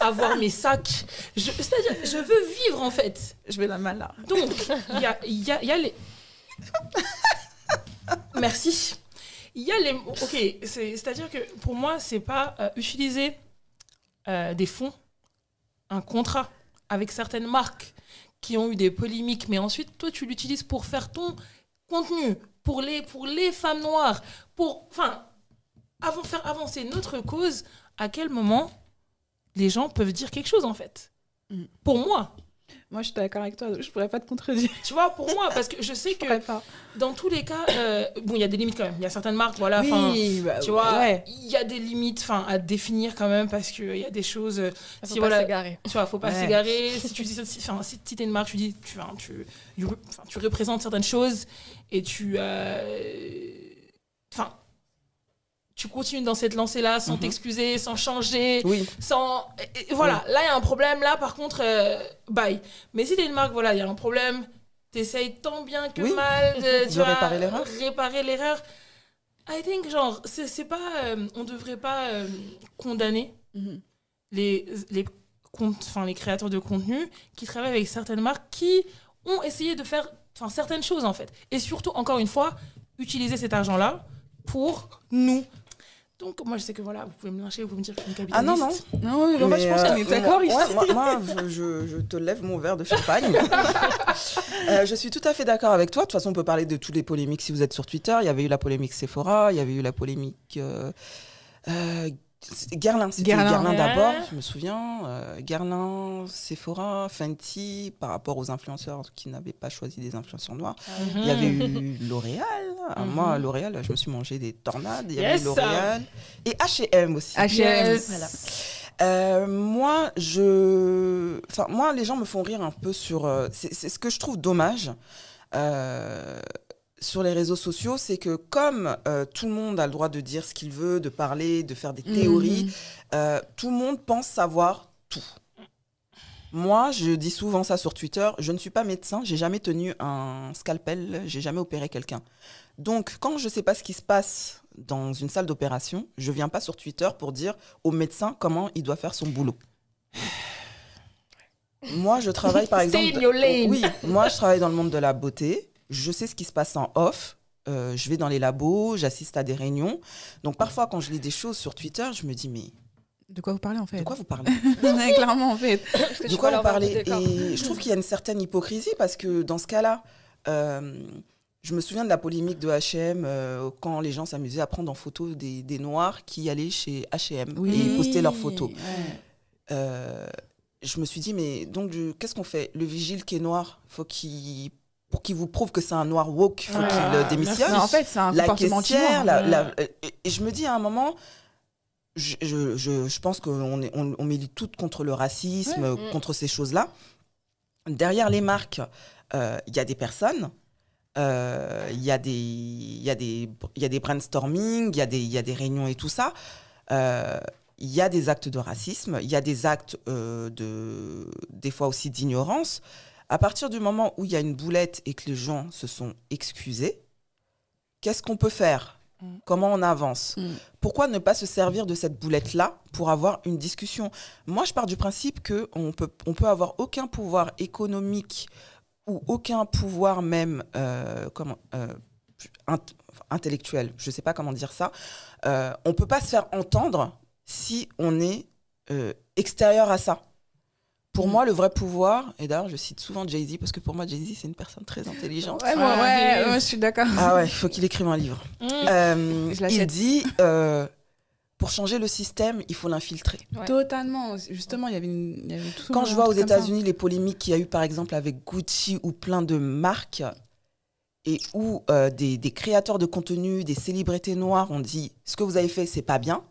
[SPEAKER 1] avoir mes sacs. Je- C'est-à-dire, je veux vivre en fait.
[SPEAKER 2] Je vais la mal là.
[SPEAKER 1] Donc, il y a, il y a- il y a les. Merci. Il y a les. Ok, c'est- c'est-à-dire que pour moi, c'est pas euh, utiliser euh, des fonds, un contrat avec certaines marques qui ont eu des polémiques, mais ensuite, toi, tu l'utilises pour faire ton contenu, pour les, pour les femmes noires, pour. Enfin, avant, faire avancer notre cause, à quel moment les gens peuvent dire quelque chose en fait?
[SPEAKER 2] Mm.
[SPEAKER 1] Pour moi,
[SPEAKER 2] Moi, je suis d'accord avec toi. Je pourrais pas te contredire.
[SPEAKER 1] tu vois, pour moi, parce que je sais
[SPEAKER 2] Je
[SPEAKER 1] que
[SPEAKER 2] pas.
[SPEAKER 1] dans tous les cas, euh, bon, il y a des limites quand même. Il y a certaines marques, voilà, enfin,
[SPEAKER 2] bah,
[SPEAKER 1] tu vois,
[SPEAKER 2] Ouais.
[SPEAKER 1] il y a des limites, enfin, à définir quand même parce qu'il y a des choses. euh,
[SPEAKER 4] Faut
[SPEAKER 1] si
[SPEAKER 4] pas
[SPEAKER 1] voilà,
[SPEAKER 4] s'égarer.
[SPEAKER 1] tu vois, faut pas
[SPEAKER 2] Ouais.
[SPEAKER 1] s'égarer. Si tu dis, si, enfin, si tu es une marque, tu dis, tu, tu, you- enfin, tu représentes certaines choses et tu, euh, enfin, tu continues dans cette lancée-là sans
[SPEAKER 3] Mhm.
[SPEAKER 1] t'excuser, sans changer
[SPEAKER 3] Oui.
[SPEAKER 1] sans et- voilà là il y a un problème là par contre euh, bye mais si t'es une marque voilà il y a un problème t'essayes tant bien que
[SPEAKER 3] Oui.
[SPEAKER 1] mal de, tu
[SPEAKER 3] De
[SPEAKER 1] vois,
[SPEAKER 3] réparer l'erreur.
[SPEAKER 1] I think genre c'est pas euh, on devrait pas euh, condamner
[SPEAKER 2] Mhm.
[SPEAKER 1] les les enfin les créateurs de contenu qui travaillent avec certaines marques qui ont essayé de faire certaines choses en fait et surtout encore une fois utiliser cet argent là pour nous donc moi je sais que voilà vous pouvez me lyncher vous pouvez me dire que je suis une
[SPEAKER 3] Ah non,
[SPEAKER 1] capitaliste
[SPEAKER 2] Non, mais moi, je pense
[SPEAKER 3] euh,
[SPEAKER 2] qu'on est d'accord ici.
[SPEAKER 3] ouais, moi, moi, je, te lève mon verre de champagne. Euh, je suis tout à fait d'accord avec toi. De toute façon, on peut parler de toutes les polémiques si vous êtes sur Twitter. Il y avait eu la polémique Sephora, il y avait eu la polémique. Euh, euh, Guerlain, c'était
[SPEAKER 2] Guerlain.
[SPEAKER 3] Guerlain,
[SPEAKER 1] Ouais.
[SPEAKER 3] d'abord, je me souviens. Euh, Guerlain, Sephora, Fenty, par rapport aux influenceurs qui n'avaient pas choisi des influenceurs noirs. Il y avait eu L'Oréal. Ah,
[SPEAKER 1] Mhm.
[SPEAKER 3] Moi, L'Oréal, je me suis mangé des tornades. Il y
[SPEAKER 1] Yes.
[SPEAKER 3] avait eu L'Oréal. Et H&M aussi.
[SPEAKER 2] H&M.
[SPEAKER 1] Yes.
[SPEAKER 3] Voilà. Euh, moi, je, enfin, moi, les gens me font rire un peu sur. euh, c'est c'est ce que je trouve dommage euh, sur les réseaux sociaux, c'est que comme euh, tout le monde a le droit de dire ce qu'il veut, de parler, de faire des théories,
[SPEAKER 2] Mhm.
[SPEAKER 3] euh, tout le monde pense savoir tout. Moi, je dis souvent ça sur Twitter. Je ne suis pas médecin, j'ai jamais tenu un scalpel, j'ai jamais opéré quelqu'un. Donc, quand je ne sais pas ce qui se passe dans une salle d'opération, je viens pas sur Twitter pour dire au médecin comment il doit faire son boulot. Moi, je travaille par
[SPEAKER 1] Stay
[SPEAKER 3] exemple.
[SPEAKER 1] in your lane.
[SPEAKER 3] Oui, moi, je travaille dans le monde de la beauté. Je sais ce qui se passe en off. Euh, je vais dans les labos, j'assiste à des réunions. Donc, parfois, quand je lis des choses sur Twitter, je me dis mais
[SPEAKER 2] De quoi vous parlez en fait?
[SPEAKER 3] de quoi vous parlez?
[SPEAKER 2] Ouais, Clairement en fait.
[SPEAKER 3] De quoi vous parlez? Et je trouve qu'il y a une certaine hypocrisie parce que dans ce cas-là, euh, je me souviens de la polémique de H&M euh, quand les gens s'amusaient à prendre en photo des, des noirs qui allaient chez H&M et postaient leurs photos.
[SPEAKER 2] Ouais.
[SPEAKER 3] Euh, je me suis dit mais donc qu'est-ce qu'on fait? Le vigile qui est noir, faut qu'il pour qu'il vous prouve que c'est un noir woke, faut
[SPEAKER 1] Ouais.
[SPEAKER 3] qu'il euh, démissionne.
[SPEAKER 2] Non, en fait, c'est un
[SPEAKER 3] la
[SPEAKER 2] comportement
[SPEAKER 3] caissière,
[SPEAKER 2] anti-noir.
[SPEAKER 3] la-
[SPEAKER 1] Ouais.
[SPEAKER 3] la- et- je me dis à un moment, je, je, je, je pense qu'on on, on milite toutes contre le racisme,
[SPEAKER 4] Ouais.
[SPEAKER 3] euh, contre ces choses-là. Derrière les marques, euh, il y a des personnes, euh, il y, a des- y, a des- il y a des brainstorming, il y, a des- y a des réunions et tout ça. Euh, Il y a des actes de racisme, il y a des actes euh, de, des fois aussi d'ignorance. À partir du moment où il y a une boulette et que les gens se sont excusés, qu'est-ce qu'on peut faire?
[SPEAKER 1] Mm.
[SPEAKER 3] Comment on avance?
[SPEAKER 2] Mm.
[SPEAKER 3] Pourquoi ne pas se servir de cette boulette-là pour avoir une discussion? Moi, je pars du principe qu'on peut, on peut avoir aucun pouvoir économique ou aucun pouvoir même euh, comment, euh, int- intellectuel, je ne sais pas comment dire ça. Euh, on ne peut pas se faire entendre si on est euh, extérieur à ça. Pour
[SPEAKER 2] Mm.
[SPEAKER 3] moi, le vrai pouvoir, et d'ailleurs, je cite souvent Jay-Z, parce que pour moi, Jay-Z, c'est une personne très intelligente.
[SPEAKER 2] Ouais, moi, ouais, je suis d'accord.
[SPEAKER 3] Ah ouais, il faut qu'il écrive un livre.
[SPEAKER 1] Mm.
[SPEAKER 3] Euh, il dit, euh, pour changer le système, il faut l'infiltrer.
[SPEAKER 4] Ouais.
[SPEAKER 2] Totalement. Justement, il y avait, une, il y avait tout
[SPEAKER 3] Quand je vois aux. États-Unis les polémiques qu'il y a eu, par exemple, avec Gucci ou plein de marques, et où euh, des, des créateurs de contenu, des célébrités noires ont dit ce que vous avez fait, c'est pas bien,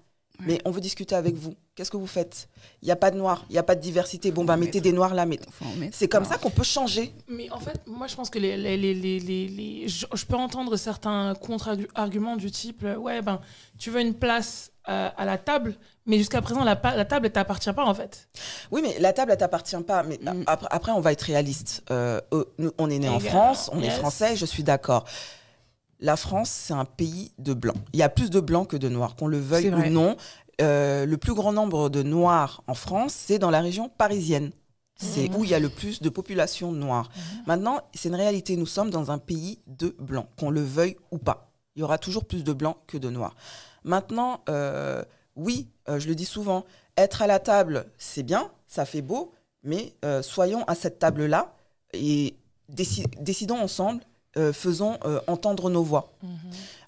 [SPEAKER 2] Ouais.
[SPEAKER 3] mais on veut discuter avec vous. Qu'est-ce que vous faites? Il n'y a pas de noirs, il n'y a pas de diversité. Bon, bah,
[SPEAKER 2] Faut
[SPEAKER 3] mettez des noirs là.
[SPEAKER 2] mettre.
[SPEAKER 3] C'est comme ça qu'on peut changer.
[SPEAKER 1] Mais en fait, moi, je pense que les, les, les, les, les- les- je, peux entendre certains contre-arguments du type euh, Ouais, ben, tu veux une place euh, à la table, mais jusqu'à présent, la, table, elle t'appartient pas, en fait.
[SPEAKER 3] Oui, mais la table, elle t'appartient pas. Mais
[SPEAKER 2] Mm.
[SPEAKER 3] après, après, on va être réaliste. Euh, nous, on est né en. France, on est français, je suis d'accord. La France, c'est un pays de blancs. Il y a plus de blancs que de noirs, qu'on le veuille ou non. Euh, le plus grand nombre de noirs en France, c'est dans la région parisienne. C'est
[SPEAKER 1] Mhm.
[SPEAKER 3] où il y a le plus de population noire. Maintenant, c'est une réalité. Nous sommes dans un pays de blancs, qu'on le veuille ou pas. Il y aura toujours plus de blancs que de noirs. Maintenant, euh, oui, euh, je le dis souvent, être à la table, c'est bien, ça fait beau, mais euh, soyons à cette table-là et déci- décidons ensemble, euh, faisons euh, entendre nos voix.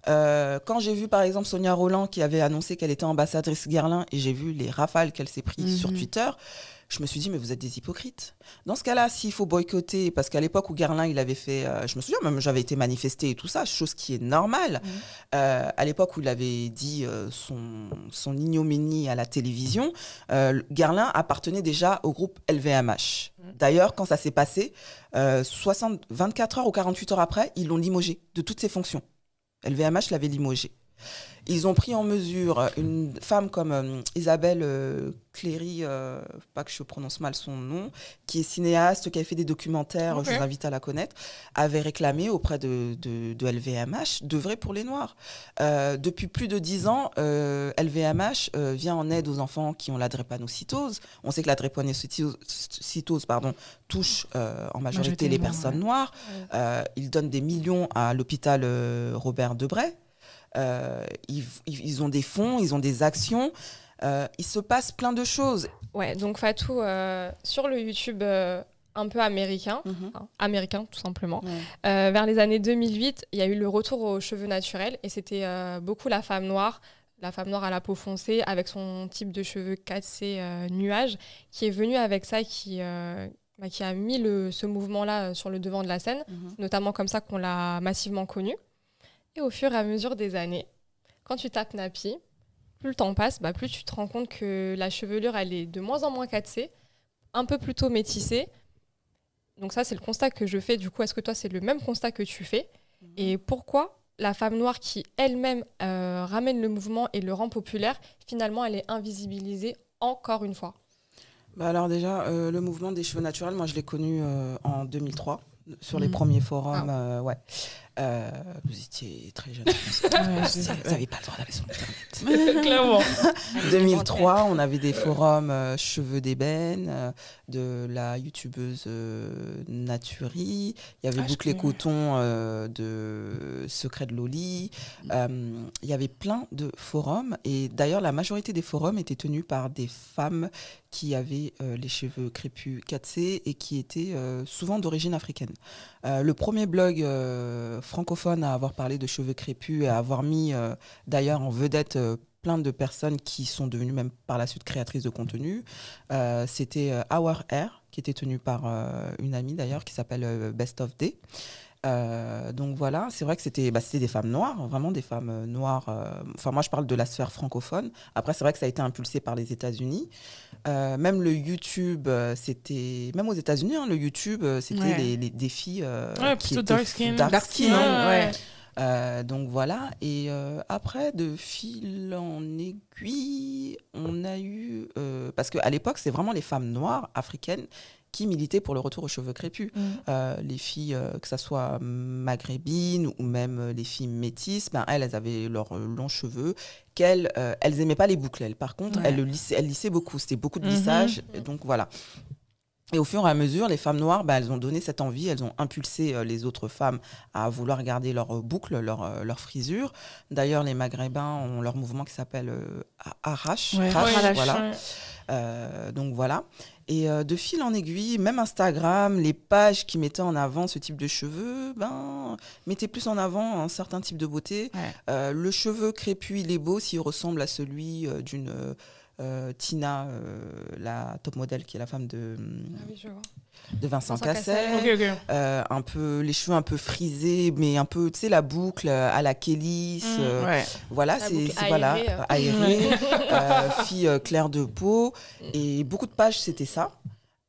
[SPEAKER 3] Euh, quand j'ai vu par exemple Sonia Roland qui avait annoncé qu'elle était ambassadrice Guerlain et j'ai vu les rafales qu'elle s'est prises
[SPEAKER 2] Mhm.
[SPEAKER 3] sur Twitter, je me suis dit mais vous êtes des hypocrites. Dans ce cas-là, s'il faut boycotter, parce qu'à l'époque où Guerlain il avait fait, euh, je me souviens même j'avais été manifesté et tout ça, chose qui est normale.
[SPEAKER 1] Mhm.
[SPEAKER 3] Euh, à l'époque où il avait dit euh, son, son ignominie à la télévision, Guerlain appartenait déjà au groupe LVMH. D'ailleurs, quand ça s'est passé, euh, 60, 24 heures ou 48 heures après, ils l'ont limogé de toutes ses fonctions. LVMH l'avait limogé. Ils ont pris en mesure une femme comme euh, Isabelle euh, Cléry, euh, pas que je prononce mal son nom, qui est cinéaste, qui a fait des documentaires, je vous invite à la connaître, avait réclamé auprès de, de, de LVMH d'œuvrer pour les Noirs. Euh, depuis plus de dix ans, euh, LVMH euh, vient en aide aux enfants qui ont la drépanocytose. On sait que la drépanocytose pardon, touche euh, en majorité les personnes noires.
[SPEAKER 4] Ouais.
[SPEAKER 3] Euh, ils donnent des millions à l'hôpital euh, Robert Debray. Euh, ils, ont des fonds, ils ont des actions. Euh, il se passe plein de choses.
[SPEAKER 4] Ouais, donc Fatou, euh, sur le YouTube un peu américain, enfin, américain tout simplement, euh, vers les années 2008, il y a eu le retour aux cheveux naturels et c'était euh, beaucoup la femme noire, la femme noire à la peau foncée avec son type de cheveux cassés euh, nuage qui est venue avec ça, qui, bah, qui a mis le, ce mouvement-là sur le devant de la scène, notamment comme ça qu'on l'a massivement connu. Et au fur et à mesure des années, quand tu tapes Nappy, plus le temps passe, bah, plus tu te rends compte que la chevelure, elle est de moins en moins cassée, un peu plutôt métissée. Donc ça, c'est le constat que je fais. Du coup, est-ce que toi, c'est le même constat que tu fais? Et pourquoi la femme noire qui elle-même euh, ramène le mouvement et le rend populaire, finalement, elle est invisibilisée encore une fois?
[SPEAKER 3] Bah alors déjà, euh, le mouvement des cheveux naturels, moi je l'ai connu euh, en 2003 sur les
[SPEAKER 2] Mhm.
[SPEAKER 3] premiers forums. euh, ouais. Euh, vous étiez très jeune. Vous n'avez pas le droit d'aller sur Internet.
[SPEAKER 1] Clairement.
[SPEAKER 3] 2003, on avait des forums euh, cheveux d'ébène, euh, de la youtubeuse Naturi. Il y avait
[SPEAKER 1] Ah,
[SPEAKER 3] Bouclé
[SPEAKER 1] connais.
[SPEAKER 3] Coton de Secret de Loli. Euh, il y avait plein de forums. Et d'ailleurs, la majorité des forums étaient tenus par des femmes qui avaient les cheveux crépus 4C et qui étaient souvent d'origine africaine. Le premier blog francophone à avoir parlé de cheveux crépus et à avoir mis euh, d'ailleurs en vedette euh, plein de personnes qui sont devenues même par la suite créatrices de contenu. Euh, C'était euh, Our Hair, qui était tenu par une amie d'ailleurs, qui s'appelle Best of Day. Donc voilà, c'est vrai que c'était bah, c'était des femmes noires, vraiment des femmes noires. Enfin, moi, je parle de la sphère francophone. Après, c'est vrai que ça a été impulsé par les États-Unis. Euh, même le YouTube, euh, c'était. Même aux États-Unis, hein, le YouTube, euh, c'était
[SPEAKER 2] Ouais.
[SPEAKER 3] les, les défis. euh,
[SPEAKER 1] Ouais,
[SPEAKER 3] qui
[SPEAKER 1] plutôt dark skin.
[SPEAKER 3] dark
[SPEAKER 2] Dark
[SPEAKER 3] skin,
[SPEAKER 2] skin, ouais.
[SPEAKER 1] ouais.
[SPEAKER 3] Euh, donc voilà, et euh, après, de fil en aiguille, on a eu... euh, parce qu'à l'époque, c'est vraiment les femmes noires, africaines, qui militaient pour le retour aux cheveux crépus.
[SPEAKER 1] Mm.
[SPEAKER 3] Euh, les filles, euh, que ce soit maghrébines ou même euh, les filles métisses, ben, elles, elles avaient leurs longs cheveux, qu'elles elles aimaient pas les boucles, elles. Par contre,
[SPEAKER 2] Ouais.
[SPEAKER 3] elles, le lissaient, elles lissaient beaucoup, c'était beaucoup de
[SPEAKER 1] Mhm.
[SPEAKER 3] lissage, et donc voilà. Et au fur et à mesure, les femmes noires, bah, elles ont donné cette envie, elles ont impulsé euh, les autres femmes à vouloir garder leurs boucles, leurs euh, leurs frisures. D'ailleurs, les Maghrébins ont leur mouvement qui s'appelle euh, Arrache.
[SPEAKER 2] Ouais,
[SPEAKER 3] voilà.
[SPEAKER 1] ouais.
[SPEAKER 3] Euh, donc voilà. Et euh, de fil en aiguille, même Instagram, les pages qui mettaient en avant ce type de cheveux, ben, mettaient plus en avant un certain type de beauté. Euh, le cheveu crépus, il est beau s'il ressemble à celui euh, d'une euh, euh, Tina, euh, la top modèle qui est la femme de,
[SPEAKER 4] oui, je vois.
[SPEAKER 3] de Vincent,
[SPEAKER 4] Vincent
[SPEAKER 3] Cassel. Euh, un peu les cheveux un peu frisés, mais un peu, tu sais, la boucle euh, à la Kélis.
[SPEAKER 1] Mm.
[SPEAKER 3] euh,
[SPEAKER 2] Ouais.
[SPEAKER 3] Voilà, c'est voilà,
[SPEAKER 4] aérée, euh.
[SPEAKER 3] euh, euh, fille euh, claire de peau. Et beaucoup de pages, c'était ça.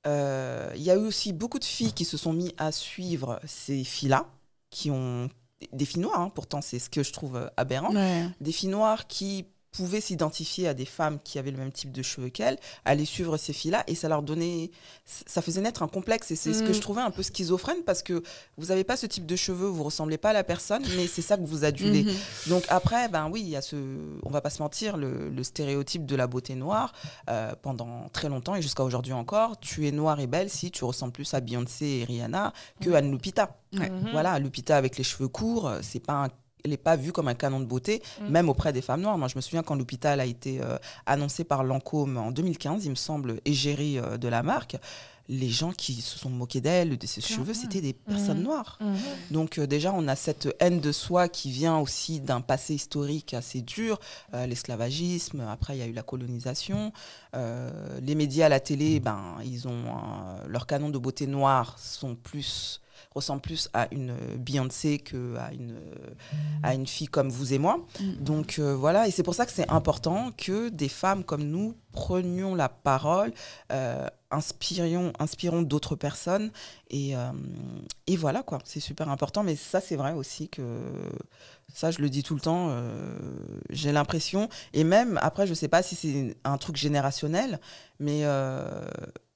[SPEAKER 3] Euh, Il y a eu aussi beaucoup de filles qui se sont mis à suivre ces filles-là, qui ont des filles noires, hein, pourtant c'est ce que je trouve euh, aberrant.
[SPEAKER 2] Ouais.
[SPEAKER 3] Des filles noires qui pouvait s'identifier à des femmes qui avaient le même type de cheveux qu'elle, aller suivre ces filles-là, et ça leur donnait, ça faisait naître un complexe, et c'est ce que
[SPEAKER 1] Mm.
[SPEAKER 3] je trouvais un peu schizophrène, parce que vous n'avez pas ce type de cheveux, vous ressemblez pas à la personne, mais c'est ça que vous adulez.
[SPEAKER 2] Mhm.
[SPEAKER 3] Donc après, ben oui, il y a ce, on va pas se mentir, le, le stéréotype de la beauté noire euh, pendant très longtemps et jusqu'à aujourd'hui encore. Tu es noire et belle si tu ressembles plus à Beyoncé et Rihanna que Anne Lupita.
[SPEAKER 2] Ouais.
[SPEAKER 3] Voilà, Lupita avec les cheveux courts, c'est pas un- n'est pas vue comme un canon de beauté,
[SPEAKER 1] Mm.
[SPEAKER 3] même auprès des femmes noires. Moi, je me souviens quand Lupita elle a été euh, annoncée par Lancôme en 2015, il me semble, égérie euh, de la marque, les gens qui se sont moqués d'elle, de ses cheveux, c'était des personnes
[SPEAKER 1] Mhm.
[SPEAKER 3] noires.
[SPEAKER 1] Mhm.
[SPEAKER 3] Donc euh, déjà, on a cette haine de soi qui vient aussi d'un passé historique assez dur, euh, l'esclavagisme, après il y a eu la colonisation, Euh, les médias, la télé, ben, ils ont euh, leurs canons de beauté noire sont plus ressemblent plus à une Beyoncé que à une à une fille comme vous et moi.
[SPEAKER 2] Mhm.
[SPEAKER 3] Donc euh, voilà, et c'est pour ça que c'est important que des femmes comme nous prenions la parole, euh, inspirions, inspirons d'autres personnes. Et, euh, et voilà, quoi, c'est super important. Mais ça, c'est vrai aussi que ça, je le dis tout le temps, euh, j'ai l'impression, et même après, je sais pas si c'est un truc générationnel, mais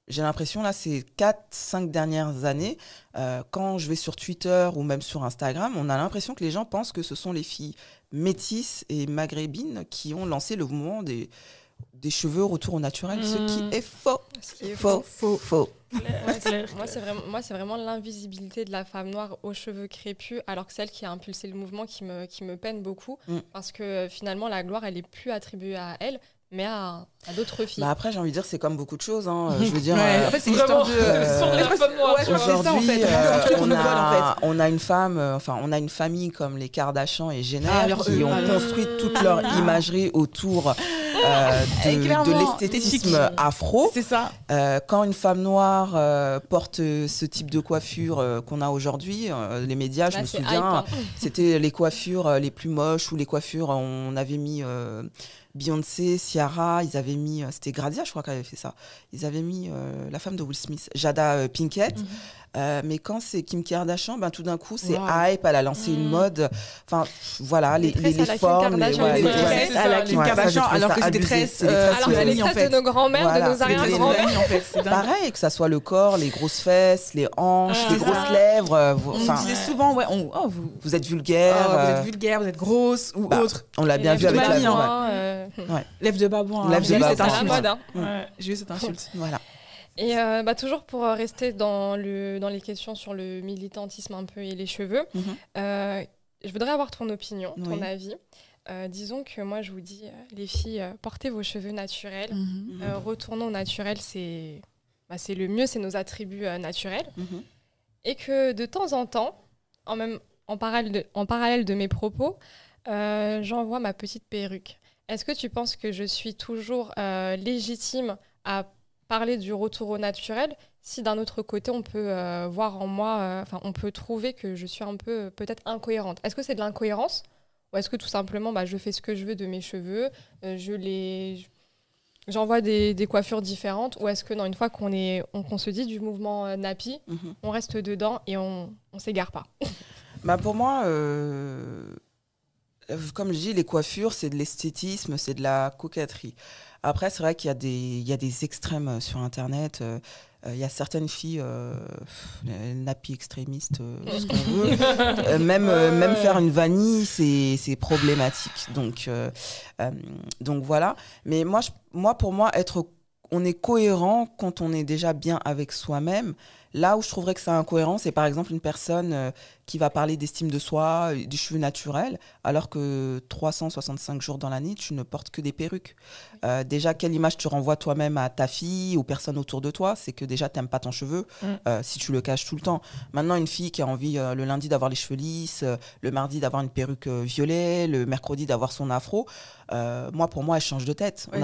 [SPEAKER 3] j'ai l'impression, là, ces 4-5 dernières années, euh, quand je vais sur Twitter ou même sur Instagram, on a l'impression que les gens pensent que ce sont les filles métisses et maghrébines qui ont lancé le mouvement des, des cheveux retour au naturel, ce qui est faux.
[SPEAKER 4] Ce qui est
[SPEAKER 3] Faux, faux, faux.
[SPEAKER 1] Claire, claire,
[SPEAKER 4] Moi, c'est vraiment, moi, c'est vraiment l'invisibilité de la femme noire aux cheveux crépus, alors que celle qui a impulsé le mouvement qui me, qui me peine beaucoup,
[SPEAKER 3] Mm.
[SPEAKER 4] parce que euh, finalement, la gloire, elle est plus attribuée à elle, mais à, à d'autres filles.
[SPEAKER 3] Bah après, j'ai envie de dire, c'est comme beaucoup de choses. hein. Je veux dire,
[SPEAKER 2] Ouais,
[SPEAKER 3] euh,
[SPEAKER 2] en fait, c'est l'histoire de.
[SPEAKER 3] on, a,
[SPEAKER 2] fait.
[SPEAKER 3] on a une femme, euh, enfin, on a une famille comme les Kardashian et Jenner
[SPEAKER 2] Ah, alors
[SPEAKER 3] qui ont
[SPEAKER 2] alors.
[SPEAKER 3] construit toute leur
[SPEAKER 2] Ah.
[SPEAKER 3] imagerie autour euh, de, de l'esthétisme afro.
[SPEAKER 2] C'est ça.
[SPEAKER 3] Euh, quand une femme noire euh, porte ce type de coiffure euh, qu'on a aujourd'hui, euh, les médias, je
[SPEAKER 4] Là,
[SPEAKER 3] me souviens,
[SPEAKER 4] hein.
[SPEAKER 3] c'était les coiffures euh, les plus moches ou les coiffures, on avait mis euh, Beyoncé, Ciara, ils avaient mis, euh, c'était Gradia, je crois qu'elle avait fait ça. Ils avaient mis euh, la femme de Will Smith, Jada euh, Pinkett.
[SPEAKER 1] Mhm.
[SPEAKER 3] Euh, mais quand c'est Kim Kardashian, ben, tout d'un coup, c'est
[SPEAKER 2] Wow.
[SPEAKER 3] hype, elle a lancé une
[SPEAKER 1] Mhm.
[SPEAKER 3] mode. Enfin, voilà, les,
[SPEAKER 4] Les
[SPEAKER 3] les, formes. les- ouais,
[SPEAKER 4] les tresses
[SPEAKER 2] à la Kim Kardashian, alors que c'est des tresses. Euh,
[SPEAKER 4] Alors que les
[SPEAKER 2] en fait.
[SPEAKER 4] de nos grands-mères,
[SPEAKER 3] Voilà.
[SPEAKER 4] de nos arrière-grands-mères.
[SPEAKER 2] en fait.
[SPEAKER 3] Pareil, que ça soit le corps, les grosses fesses, les hanches,
[SPEAKER 1] Ah,
[SPEAKER 3] les grosses lèvres. vous-
[SPEAKER 2] On disait souvent, ouais, on, oh, vous,
[SPEAKER 3] vous êtes
[SPEAKER 2] oh,
[SPEAKER 3] vulgaire.
[SPEAKER 2] vous
[SPEAKER 3] euh,
[SPEAKER 2] êtes vulgaire, vous êtes grosse ou
[SPEAKER 3] bah,
[SPEAKER 2] autre.
[SPEAKER 3] on l'a bien vu avec la ouais.
[SPEAKER 2] Lève de babouin.
[SPEAKER 3] Lève
[SPEAKER 2] J'ai
[SPEAKER 3] de
[SPEAKER 2] eu cette
[SPEAKER 3] babouin.
[SPEAKER 4] hein.
[SPEAKER 1] Ouais.
[SPEAKER 2] J'ai eu cette insulte.
[SPEAKER 3] Voilà.
[SPEAKER 4] Et euh, bah, toujours pour euh, rester dans, le, dans les questions sur le militantisme un peu et les cheveux,
[SPEAKER 3] Mhm.
[SPEAKER 4] euh, je voudrais avoir ton opinion, ton
[SPEAKER 3] Oui.
[SPEAKER 4] avis. Euh, disons que moi, je vous dis, euh, les filles, euh, portez vos cheveux naturels.
[SPEAKER 2] Mhm.
[SPEAKER 4] Euh, retournons au naturel, c'est bah, c'est le mieux, c'est nos attributs euh, naturels.
[SPEAKER 3] Mhm.
[SPEAKER 4] Et que de temps en temps, en, même, en, parallèle, de, en parallèle de mes propos, euh, j'envoie ma petite perruque. Est-ce que tu penses que je suis toujours euh, légitime à parler du retour au naturel si d'un autre côté on peut euh, voir en moi, euh, enfin on peut trouver que je suis un peu peut-être incohérente? Est-ce que c'est de l'incohérence ou est-ce que tout simplement bah, je fais ce que je veux de mes cheveux, je les j'envoie des, des coiffures différentes ou est-ce que non une fois qu'on est on, qu'on se dit du mouvement nappy,
[SPEAKER 3] Mhm.
[SPEAKER 4] on reste dedans et on on s'égare pas?
[SPEAKER 3] Bah pour moi, euh, comme je dis, les coiffures, c'est de l'esthétisme, c'est de la coquetterie. Après, c'est vrai qu'il y, a des- il y a des extrêmes euh, sur Internet. euh, euh, Il y a certaines filles, euh, nappies extrémistes, euh, ce qu'on veut. Euh, même, euh, même faire une vanille, c'est c'est problématique. Donc, euh, euh, donc voilà. Mais moi, je- moi, pour moi, être, on est cohérent quand on est déjà bien avec soi-même. Là où je trouverais que c'est incohérent, c'est par exemple une personne euh, qui va parler d'estime de soi, euh, des cheveux naturels, alors que 365 jours dans l'année, tu ne portes que des perruques. Euh, déjà, quelle image tu renvoies toi-même à ta fille, aux personnes autour de toi C'est que déjà, tu n'aimes pas ton cheveu
[SPEAKER 1] Mm.
[SPEAKER 3] euh, si tu le caches tout le temps. Maintenant, une fille qui a envie le lundi d'avoir les cheveux lisses, le mardi d'avoir une perruque violet, le mercredi d'avoir son afro, moi, pour moi, elle change de tête.
[SPEAKER 2] Ouais,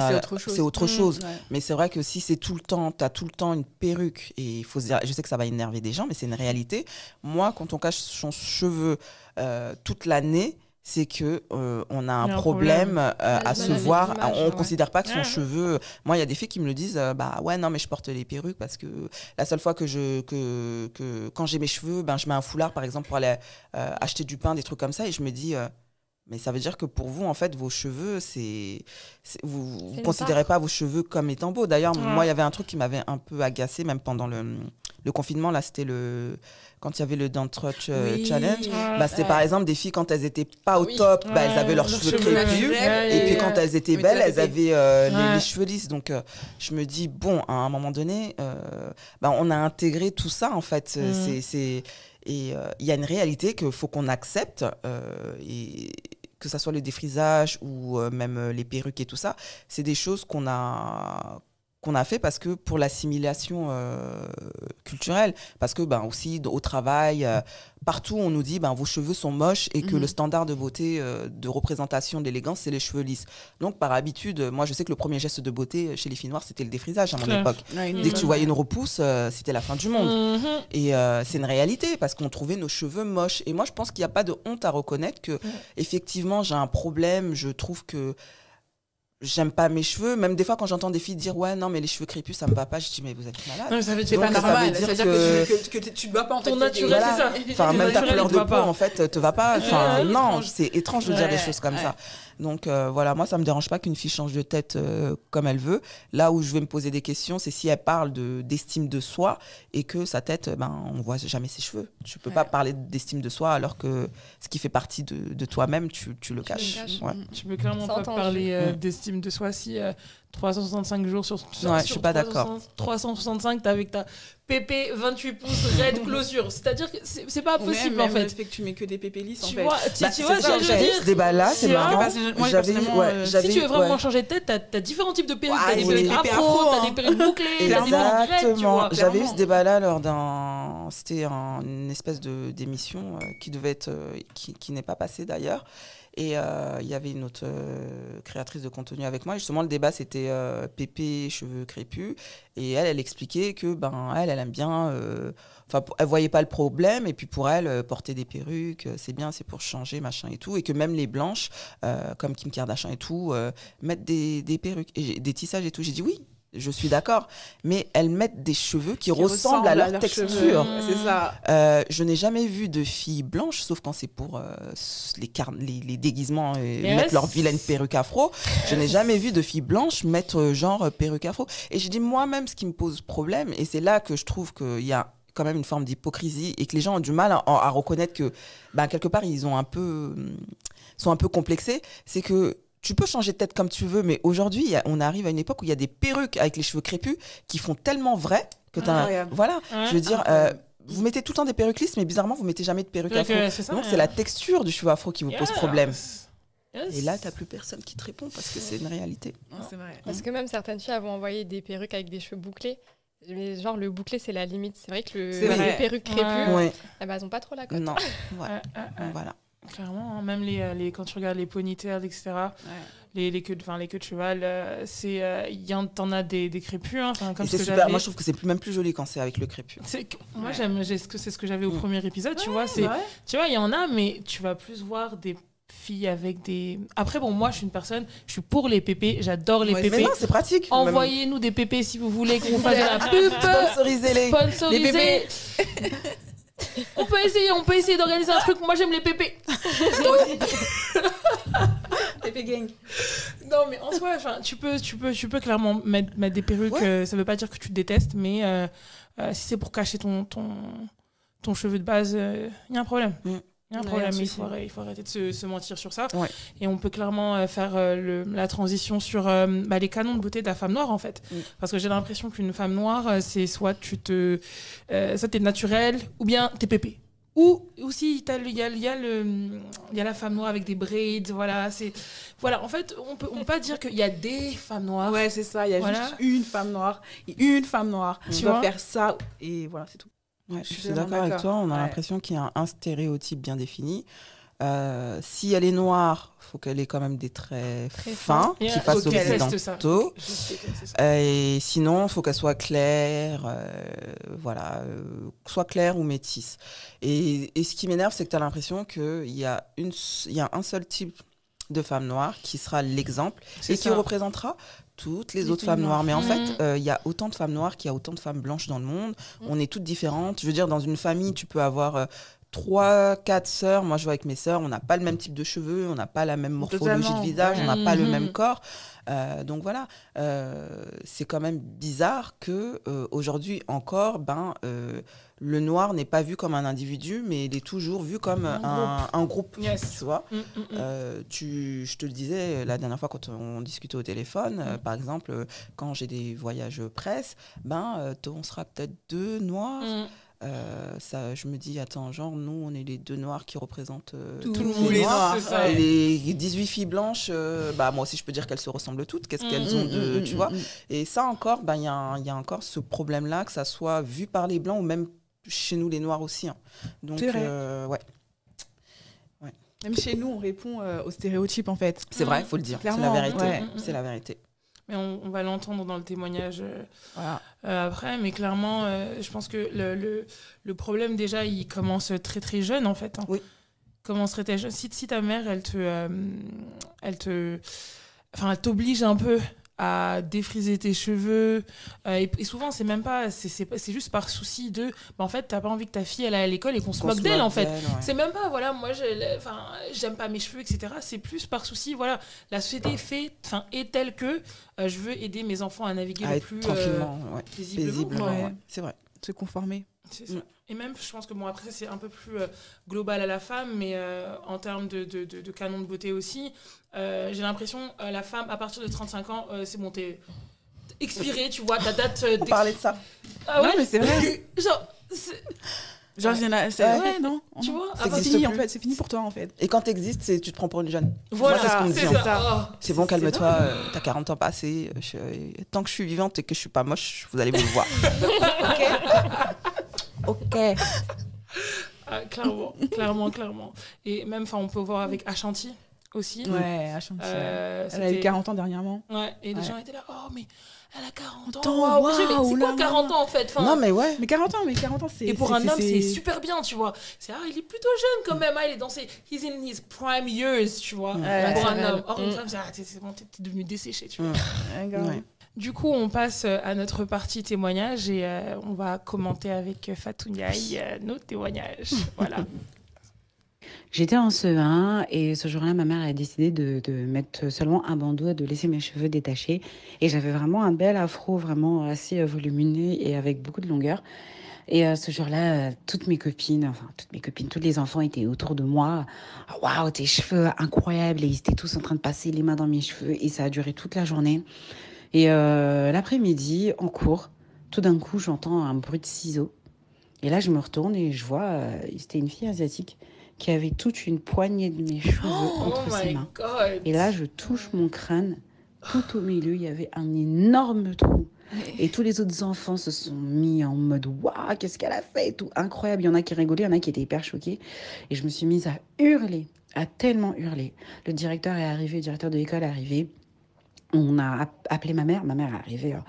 [SPEAKER 2] c'est autre chose.
[SPEAKER 1] Mm.
[SPEAKER 2] Ouais.
[SPEAKER 3] Mais c'est vrai que si c'est tout le temps, tu as tout le temps une perruque, et il faut se dire, je sais que ça va énerver des gens, mais c'est une réalité. Moi, quand on cache son cheveu euh, toute l'année, c'est que euh, on a un problème, euh, à se voir. on
[SPEAKER 4] ouais.
[SPEAKER 3] considère pas que son
[SPEAKER 1] Ouais.
[SPEAKER 3] cheveu. Moi, il y a des filles qui me le disent, euh, bah ouais, non, mais je porte les perruques parce que la seule fois que je que, que quand j'ai mes cheveux, ben je mets un foulard par exemple pour aller acheter du pain, des trucs comme ça, et je me dis. Mais ça veut dire que pour vous, en fait, vos cheveux, c'est. Vous ne
[SPEAKER 4] une
[SPEAKER 3] considérez
[SPEAKER 4] part.
[SPEAKER 3] pas vos cheveux comme étant beaux. D'ailleurs,
[SPEAKER 1] Ouais.
[SPEAKER 3] moi, il y avait un truc qui m'avait un peu agacé, même pendant le, le confinement. Là, c'était le. Quand il y avait le Don't Touch euh,
[SPEAKER 2] Oui.
[SPEAKER 3] Challenge.
[SPEAKER 1] Ouais.
[SPEAKER 3] Bah, c'était par exemple des filles, quand elles étaient pas au
[SPEAKER 4] Oui.
[SPEAKER 3] top, bah, elles avaient leurs cheveux crépus. Et puis
[SPEAKER 1] euh,
[SPEAKER 3] quand elles étaient belles, elles avaient euh, les, les cheveux lisses. Donc euh, je me dis, bon, à un moment donné, euh, bah, on a intégré tout ça en fait.
[SPEAKER 1] Mhm.
[SPEAKER 3] C'est, c'est- Et euh, il y a une réalité qu'il faut qu'on accepte. euh, et que ça soit le défrisage ou euh, même euh, les perruques et tout ça, c'est des choses qu'on a qu'on a fait parce que pour l'assimilation euh, culturelle, parce que ben aussi au travail, euh, partout on nous dit ben vos cheveux sont moches et que
[SPEAKER 2] Mhm.
[SPEAKER 3] le standard de beauté, euh, de représentation d'élégance, c'est les cheveux lisses. Donc par habitude, euh, moi je sais que le premier geste de beauté chez les filles noires, c'était le défrisage à mon époque.
[SPEAKER 2] Ouais,
[SPEAKER 3] Dès que tu voyais une repousse, euh, c'était la fin du monde.
[SPEAKER 1] Mhm.
[SPEAKER 3] Et euh, c'est une réalité parce qu'on trouvait nos cheveux moches. Et moi, je pense qu'il n'y a pas de honte à reconnaître que, effectivement, j'ai un problème. Je trouve que j'aime pas mes cheveux. Même des fois, quand j'entends des filles dire Ouais, non, mais les cheveux crépus, ça me va pas, je dis Mais vous êtes malade.
[SPEAKER 1] Non, mais ça veut dire
[SPEAKER 2] pas
[SPEAKER 3] Donc, ça
[SPEAKER 2] normal.
[SPEAKER 3] veut dire
[SPEAKER 2] C'est-à-dire
[SPEAKER 3] que-
[SPEAKER 2] que, tu- que, que tu dois pas en.
[SPEAKER 1] Ton naturel,
[SPEAKER 3] Voilà.
[SPEAKER 1] c'est ça.
[SPEAKER 3] Enfin, même ta couleur de peau,
[SPEAKER 1] pas.
[SPEAKER 3] en fait, te va pas. Enfin, non, c'est étrange de dire des choses comme
[SPEAKER 1] ouais.
[SPEAKER 3] ça. Donc euh, voilà, moi, ça me dérange pas qu'une fille change de tête euh, comme elle veut. Là où je vais me poser des questions, c'est si elle parle de d'estime de soi et que sa tête, euh, ben, on voit jamais ses cheveux. Tu peux pas parler d'estime de soi alors que ce qui fait partie de, de toi-même, tu, tu le caches.
[SPEAKER 4] caches.
[SPEAKER 3] Ouais.
[SPEAKER 1] Tu peux clairement pas
[SPEAKER 4] entendu.
[SPEAKER 1] parler euh,
[SPEAKER 3] Mm.
[SPEAKER 1] d'estime de soi si euh, 365 jours sur, sur,
[SPEAKER 3] Ouais, je suis pas d'accord.
[SPEAKER 1] 365, t'as avec ta PP 28 pouces raide closure. C'est-à-dire que c'est pas possible
[SPEAKER 2] même,
[SPEAKER 1] en fait.
[SPEAKER 2] fait que tu mets que des pépés lisses en
[SPEAKER 1] Tu
[SPEAKER 2] fait.
[SPEAKER 1] vois, tu,
[SPEAKER 3] Bah,
[SPEAKER 1] tu vois
[SPEAKER 3] ça,
[SPEAKER 1] je veux
[SPEAKER 3] j'avais
[SPEAKER 1] dire?
[SPEAKER 3] Ce débat-là, c'est marrant.
[SPEAKER 2] moi,
[SPEAKER 3] ouais,
[SPEAKER 2] euh, si
[SPEAKER 1] tu veux vraiment
[SPEAKER 3] ouais.
[SPEAKER 1] changer de tête, t'as as différents types de perruques.
[SPEAKER 2] Ouais,
[SPEAKER 1] t'as des perruques
[SPEAKER 2] Des
[SPEAKER 1] afro, t'as
[SPEAKER 2] hein.
[SPEAKER 1] des perruques bouclées, t'as des perruques
[SPEAKER 3] Exactement. J'avais eu ce débat-là lors d'un. C'était un- une espèce de d'émission euh, qui devait être. euh, qui, qui n'est pas passée d'ailleurs. Et euh, il y avait une autre euh, créatrice de contenu avec moi. Et justement, le débat, c'était euh, Pépé, cheveux crépus. Et elle, elle expliquait que, ben, elle, elle aime bien. Enfin, elle voyait pas le problème. Et puis pour elle, porter des perruques, c'est bien, c'est pour changer, machin et tout. Et que même les blanches, comme Kim Kardashian et tout, mettent des, des perruques, et des tissages et tout. J'ai dit oui. Je suis d'accord, mais elles mettent des cheveux qui, ressemblent à leur texture.
[SPEAKER 2] C'est ça.
[SPEAKER 3] Euh, je n'ai jamais vu de filles blanches, sauf quand c'est pour euh, les, les, les déguisements et mettre leur vilaine perruque afro. Je n'ai jamais vu de filles blanches mettre euh, genre euh, perruque afro. Et j'ai dit moi-même ce qui me pose problème, et c'est là que je trouve qu'il y a quand même une forme d'hypocrisie et que les gens ont du mal à, à reconnaître que, ben, quelque part, ils ont un peu, hum, sont un peu complexés. C'est que tu peux changer de tête comme tu veux, mais aujourd'hui, on arrive à une époque où il y a des perruques avec les cheveux crépus qui font tellement vrai que t'as un-
[SPEAKER 2] Incroyable.
[SPEAKER 3] Voilà,
[SPEAKER 1] Ouais.
[SPEAKER 3] je veux dire, euh, vous mettez tout le temps des perruques lisses, mais bizarrement, vous mettez jamais de perruque afro.
[SPEAKER 1] ça,
[SPEAKER 3] Donc, c'est la texture du cheveu afro qui vous pose problème.
[SPEAKER 1] Yes.
[SPEAKER 3] Et là, t'as plus personne qui te répond parce que c'est une réalité.
[SPEAKER 2] C'est vrai.
[SPEAKER 4] Parce que même certaines filles avaient envoyé des perruques avec des cheveux bouclés. Mais genre, le bouclé, c'est la limite. C'est vrai que le,
[SPEAKER 2] C'est vrai.
[SPEAKER 4] les perruques crépus,
[SPEAKER 1] Ouais.
[SPEAKER 3] Ouais,
[SPEAKER 4] eh ben, elles ont pas trop la cote.
[SPEAKER 3] non,
[SPEAKER 1] Ouais,
[SPEAKER 3] voilà.
[SPEAKER 1] Clairement, hein, même les, euh, les, quand tu regardes les ponytails, etc.,
[SPEAKER 2] Ouais.
[SPEAKER 1] les, les, queues les queues de cheval, euh, c'est, euh, t'en as des, des crépus, hein, comme ce que
[SPEAKER 3] super. Moi, je trouve que c'est plus- même plus joli quand c'est avec le
[SPEAKER 1] que- moi,
[SPEAKER 2] Ouais.
[SPEAKER 1] j'aime, c'est ce que j'avais au
[SPEAKER 3] Mm.
[SPEAKER 1] premier épisode, tu vois. C'est,
[SPEAKER 2] Ouais.
[SPEAKER 1] tu vois, il y en a, mais tu vas plus voir des filles avec des. Après, bon, moi, je suis une personne, je suis pour les pépés, j'adore les
[SPEAKER 2] Ouais,
[SPEAKER 1] pépés.
[SPEAKER 3] c'est pratique.
[SPEAKER 1] Envoyez-nous des pépés si vous voulez qu'on fasse de la pub.
[SPEAKER 3] Sponsoriser les.
[SPEAKER 1] Sponsorisé.
[SPEAKER 2] bébés.
[SPEAKER 1] On peut essayer, on peut essayer d'organiser un truc. Moi, j'aime les pépés.
[SPEAKER 2] Pépé gang.
[SPEAKER 1] Non, mais en soi, tu peux, tu peux, tu peux clairement mettre, mettre des perruques.
[SPEAKER 3] Ouais.
[SPEAKER 1] euh, ça veut pas dire que tu te détestes, mais euh, euh, si c'est pour cacher ton, ton, ton cheveu de base, il y a un problème. Il
[SPEAKER 3] Mm.
[SPEAKER 1] y a un problème, il faut, arrêter- il faut arrêter de se, se mentir sur ça.
[SPEAKER 3] Ouais.
[SPEAKER 1] Et on peut clairement euh, faire euh, le- la transition sur euh, bah, les canons de beauté de la femme noire, en fait.
[SPEAKER 3] Mm.
[SPEAKER 1] Parce que j'ai l'impression qu'une femme noire, c'est soit tu te. Euh, soit t'es naturel, ou bien t'es pépé. Ou aussi, t'as le- il y y, a le- il y a la femme noire avec des braids, voilà. c'est Voilà, en fait, on peut, on peut pas dire qu'il y a des femmes noires.
[SPEAKER 2] Ouais, c'est ça. Il y a
[SPEAKER 1] Voilà.
[SPEAKER 2] juste une femme noire. et Une femme noire.
[SPEAKER 1] Tu
[SPEAKER 2] Tu dois faire ça. Et voilà, c'est tout.
[SPEAKER 3] Ouais,
[SPEAKER 2] Je
[SPEAKER 3] je
[SPEAKER 2] suis
[SPEAKER 3] d'accord avec toi. On a
[SPEAKER 2] Ouais.
[SPEAKER 3] l'impression qu'il y a un, un stéréotype bien défini. Euh, si elle est noire, faut qu'elle ait quand même des traits
[SPEAKER 4] Très
[SPEAKER 3] fins, qui fassent occidentaux. Et sinon, il faut qu'elle soit claire, euh, voilà, euh, soit claire ou métisse. Et, et ce qui m'énerve, c'est que tu as l'impression qu'il y, a une il y a un seul type de femme noire qui sera l'exemple et qui représentera toutes les,
[SPEAKER 2] Les
[SPEAKER 3] autres femmes noires.
[SPEAKER 2] noires.
[SPEAKER 3] Mais en fait, euh, il y a autant de femmes noires qu'il y a autant de femmes blanches dans le monde.
[SPEAKER 1] Mhm.
[SPEAKER 3] On est toutes différentes. Je veux dire, dans une famille, tu peux avoir... euh, trois, quatre sœurs. Moi, je vois avec mes sœurs, on n'a pas le même type de cheveux, on n'a pas la même morphologie
[SPEAKER 2] Totalement,
[SPEAKER 3] de visage, on n'a pas le
[SPEAKER 1] Mhm.
[SPEAKER 3] même corps. Euh, donc voilà, euh, c'est quand même bizarre que euh, aujourd'hui encore, ben, le noir n'est pas vu comme un individu, mais il est toujours vu comme
[SPEAKER 1] Un
[SPEAKER 3] un, un groupe.
[SPEAKER 1] Yes.
[SPEAKER 3] Tu vois
[SPEAKER 1] Mm, mm, mm.
[SPEAKER 3] euh, tu, je te le disais la dernière fois quand on discutait au téléphone, euh, par exemple, euh, quand j'ai des voyages presse, ben, euh, on sera peut-être deux noirs. Euh, ça, je me dis, attends, genre, nous, on est les deux noirs qui représentent euh,
[SPEAKER 2] Tous
[SPEAKER 3] tous
[SPEAKER 2] les
[SPEAKER 3] les noirs.
[SPEAKER 1] ça.
[SPEAKER 3] Et les 18 filles blanches, euh, bah, moi aussi, je peux dire qu'elles se ressemblent toutes. Qu'est-ce qu'elles ont de. Tu vois. Et ça encore, ben, il y, a un- il y a encore ce problème-là, que ça soit vu par les blancs ou même chez nous, les noirs aussi. hein. Donc, euh, ouais,
[SPEAKER 2] Même chez nous, on répond euh, aux stéréotypes en fait.
[SPEAKER 3] c'est vrai, il faut le dire. C'est la vérité.
[SPEAKER 2] ouais.
[SPEAKER 3] C'est la vérité.
[SPEAKER 1] Mais on, on va l'entendre dans le témoignage euh,
[SPEAKER 2] Voilà.
[SPEAKER 1] euh, après. Mais clairement, euh, je pense que le, le, le problème, déjà, il commence très très jeune, en fait. hein.
[SPEAKER 3] Oui.
[SPEAKER 1] Commence très, jeune. Si, si ta mère, elle te. euh, elle te. Enfin, elle t'oblige un peu à défriser tes cheveux. euh, et, et souvent, c'est même pas. C'est c'est pas- c'est juste par souci de. bah, en fait, t'as pas envie que ta fille, elle aille à l'école et qu'on se moque d'elle, en fait.
[SPEAKER 3] ouais.
[SPEAKER 1] C'est même pas, voilà, moi, je- enfin, j'aime pas mes cheveux, etc. C'est plus par souci, voilà, la société fait, enfin, est telle que euh, je veux aider mes enfants à naviguer
[SPEAKER 3] À
[SPEAKER 1] le plus euh,
[SPEAKER 3] ouais.
[SPEAKER 1] paisiblement.
[SPEAKER 3] paisiblement.
[SPEAKER 1] quoi.
[SPEAKER 2] ouais.
[SPEAKER 3] ouais. C'est vrai.
[SPEAKER 2] Se conformer.
[SPEAKER 1] C'est ça.
[SPEAKER 3] Mm.
[SPEAKER 1] Et même, je pense que bon, après, c'est un peu plus euh, global à la femme, mais euh, en termes de, de, de, de canon de beauté aussi, euh, j'ai l'impression, euh, la femme, à partir de 35 ans, euh, c'est bon, t'es expiré, tu vois, ta date euh,
[SPEAKER 3] On parlait de ça.
[SPEAKER 1] Ah ouais?
[SPEAKER 2] Non, mais c'est vrai.
[SPEAKER 1] Genre, c'est-
[SPEAKER 2] Genre,
[SPEAKER 1] Ouais.
[SPEAKER 2] a- c'est-
[SPEAKER 3] Ouais.
[SPEAKER 2] ouais, non?
[SPEAKER 1] tu vois,
[SPEAKER 3] Ça
[SPEAKER 1] à
[SPEAKER 2] C'est fini en
[SPEAKER 3] plus.
[SPEAKER 2] fait, c'est fini pour toi en fait.
[SPEAKER 3] Et quand t'existes, tu te prends pour une jeune.
[SPEAKER 1] voilà,
[SPEAKER 3] c'est ce qu'on me
[SPEAKER 1] c'est
[SPEAKER 3] dit,
[SPEAKER 1] ça.
[SPEAKER 2] hein.
[SPEAKER 1] Oh.
[SPEAKER 3] C'est bon, calme-toi, euh, t'as 40 ans je- euh, tant que je suis vivante et que je suis pas moche, vous allez me voir. ok.
[SPEAKER 1] Ah, clairement, clairement, clairement. Et même, enfin, on peut voir avec Ashanti aussi.
[SPEAKER 2] Ouais, Ashanti,
[SPEAKER 1] Euh,
[SPEAKER 2] Elle a eu
[SPEAKER 1] c'était-
[SPEAKER 2] 40 ans dernièrement.
[SPEAKER 1] Ouais, et les
[SPEAKER 2] Ouais.
[SPEAKER 1] gens étaient là, oh, mais elle a 40 ans. Dit, mais c'est
[SPEAKER 2] là,
[SPEAKER 1] quoi 40 ans en fait Enfin,
[SPEAKER 3] Non, mais ouais.
[SPEAKER 2] Mais 40 ans, mais 40 ans, c'est.
[SPEAKER 1] Et pour un homme, c'est super bien, tu vois. C'est, ah, il est plutôt jeune quand même. Ah, il est dans ses. He's in his prime years, tu vois.
[SPEAKER 2] Ouais,
[SPEAKER 1] pour un homme. Or, une
[SPEAKER 2] Mm.
[SPEAKER 1] femme, c'est, ah, t'es, c'est bon, t'es, devenu desséché, tu vois.
[SPEAKER 3] Mm.
[SPEAKER 2] Grave.
[SPEAKER 3] Ouais.
[SPEAKER 1] Du coup, on passe euh, à notre partie témoignage et euh, on va commenter avec euh, Fatou Ndiaye euh, nos témoignages. voilà.
[SPEAKER 5] J'étais en CE1 et ce jour-là, ma mère a décidé de, de mettre seulement un bandeau et de laisser mes cheveux détachés. Et j'avais vraiment un bel afro, vraiment assez volumineux et avec beaucoup de longueur. Et euh, ce jour-là, euh, toutes mes copines, enfin toutes mes copines, tous les enfants étaient autour de moi. Ah, Waouh, tes cheveux incroyables! Et ils étaient tous en train de passer les mains dans mes cheveux et ça a duré toute la journée. Et euh, l'après-midi, en cours, tout d'un coup, j'entends un bruit de ciseaux. Et là, je me retourne et je vois, euh, c'était une fille asiatique qui avait toute une poignée de mes cheveux
[SPEAKER 1] Oh,
[SPEAKER 5] entre ses
[SPEAKER 1] my
[SPEAKER 5] mains.
[SPEAKER 1] god.
[SPEAKER 5] Et là, je touche mon crâne. Tout au milieu, il y avait un énorme trou. Et tous les autres enfants se sont mis en mode Waouh, qu'est-ce qu'elle a fait et tout. Incroyable. Il y en a qui rigolaient, il y en a qui étaient hyper choqués. Et je me suis mise à hurler, à tellement hurler. Le directeur est arrivé, le directeur de l'école est arrivé. On a app- appelé ma mère. Ma mère est arrivée. euh,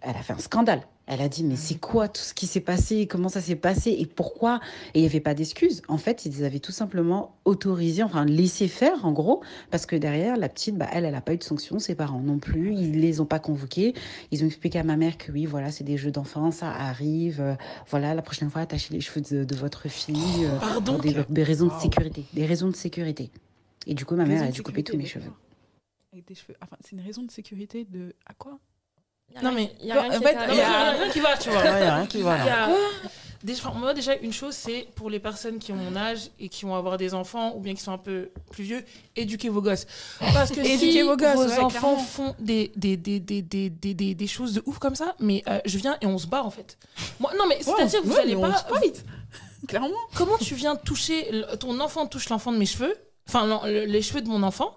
[SPEAKER 5] Elle a fait un scandale. Elle a dit mais c'est quoi tout ce qui s'est passé? Comment ça s'est passé? Et pourquoi? Et il n'y avait pas d'excuses. En fait, ils avaient tout simplement autorisé, enfin laissé faire en gros, parce que derrière, la petite, bah, elle, elle n'a pas eu de sanction, ses parents non plus, ils les ont pas convoqués. Ils ont expliqué à ma mère que oui, voilà, c'est des jeux d'enfants, ça arrive. euh, voilà, la prochaine fois, attachez les cheveux de, de votre fille euh,
[SPEAKER 1] Pardon?
[SPEAKER 5] pour des, des raisons de sécurité. Des raisons de sécurité. Et du coup, ma mère a dû couper tous mes cheveux.
[SPEAKER 2] Avec des cheveux. Enfin, c'est une raison de sécurité de. À quoi?
[SPEAKER 1] Non, mais
[SPEAKER 4] il y a rien
[SPEAKER 2] en
[SPEAKER 4] qui
[SPEAKER 2] fait,
[SPEAKER 4] est
[SPEAKER 1] Non,
[SPEAKER 4] à-
[SPEAKER 1] mais
[SPEAKER 2] il y a-
[SPEAKER 1] rien qui va, tu vois.
[SPEAKER 3] Ouais, y a rien qui va,
[SPEAKER 1] Il y
[SPEAKER 3] là.
[SPEAKER 1] a- Déjà, moi, déjà, une chose, c'est pour les personnes qui ont mon âge et qui vont avoir des enfants ou bien qui sont un peu plus vieux, éduquez vos gosses. Parce que si
[SPEAKER 2] vos gosses, ouais,
[SPEAKER 1] enfants
[SPEAKER 2] clairement.
[SPEAKER 1] font des, des, des, des, des, des, des, des choses de ouf comme ça, mais euh, je viens et on se barre en fait. Moi, non, mais c'est-à-dire que vous
[SPEAKER 2] Ouais,
[SPEAKER 1] allez
[SPEAKER 2] mais on
[SPEAKER 1] pas.
[SPEAKER 2] se fight. Clairement.
[SPEAKER 1] Comment tu viens toucher. Ton enfant touche l'enfant de mes cheveux, enfin, les cheveux de mon enfant,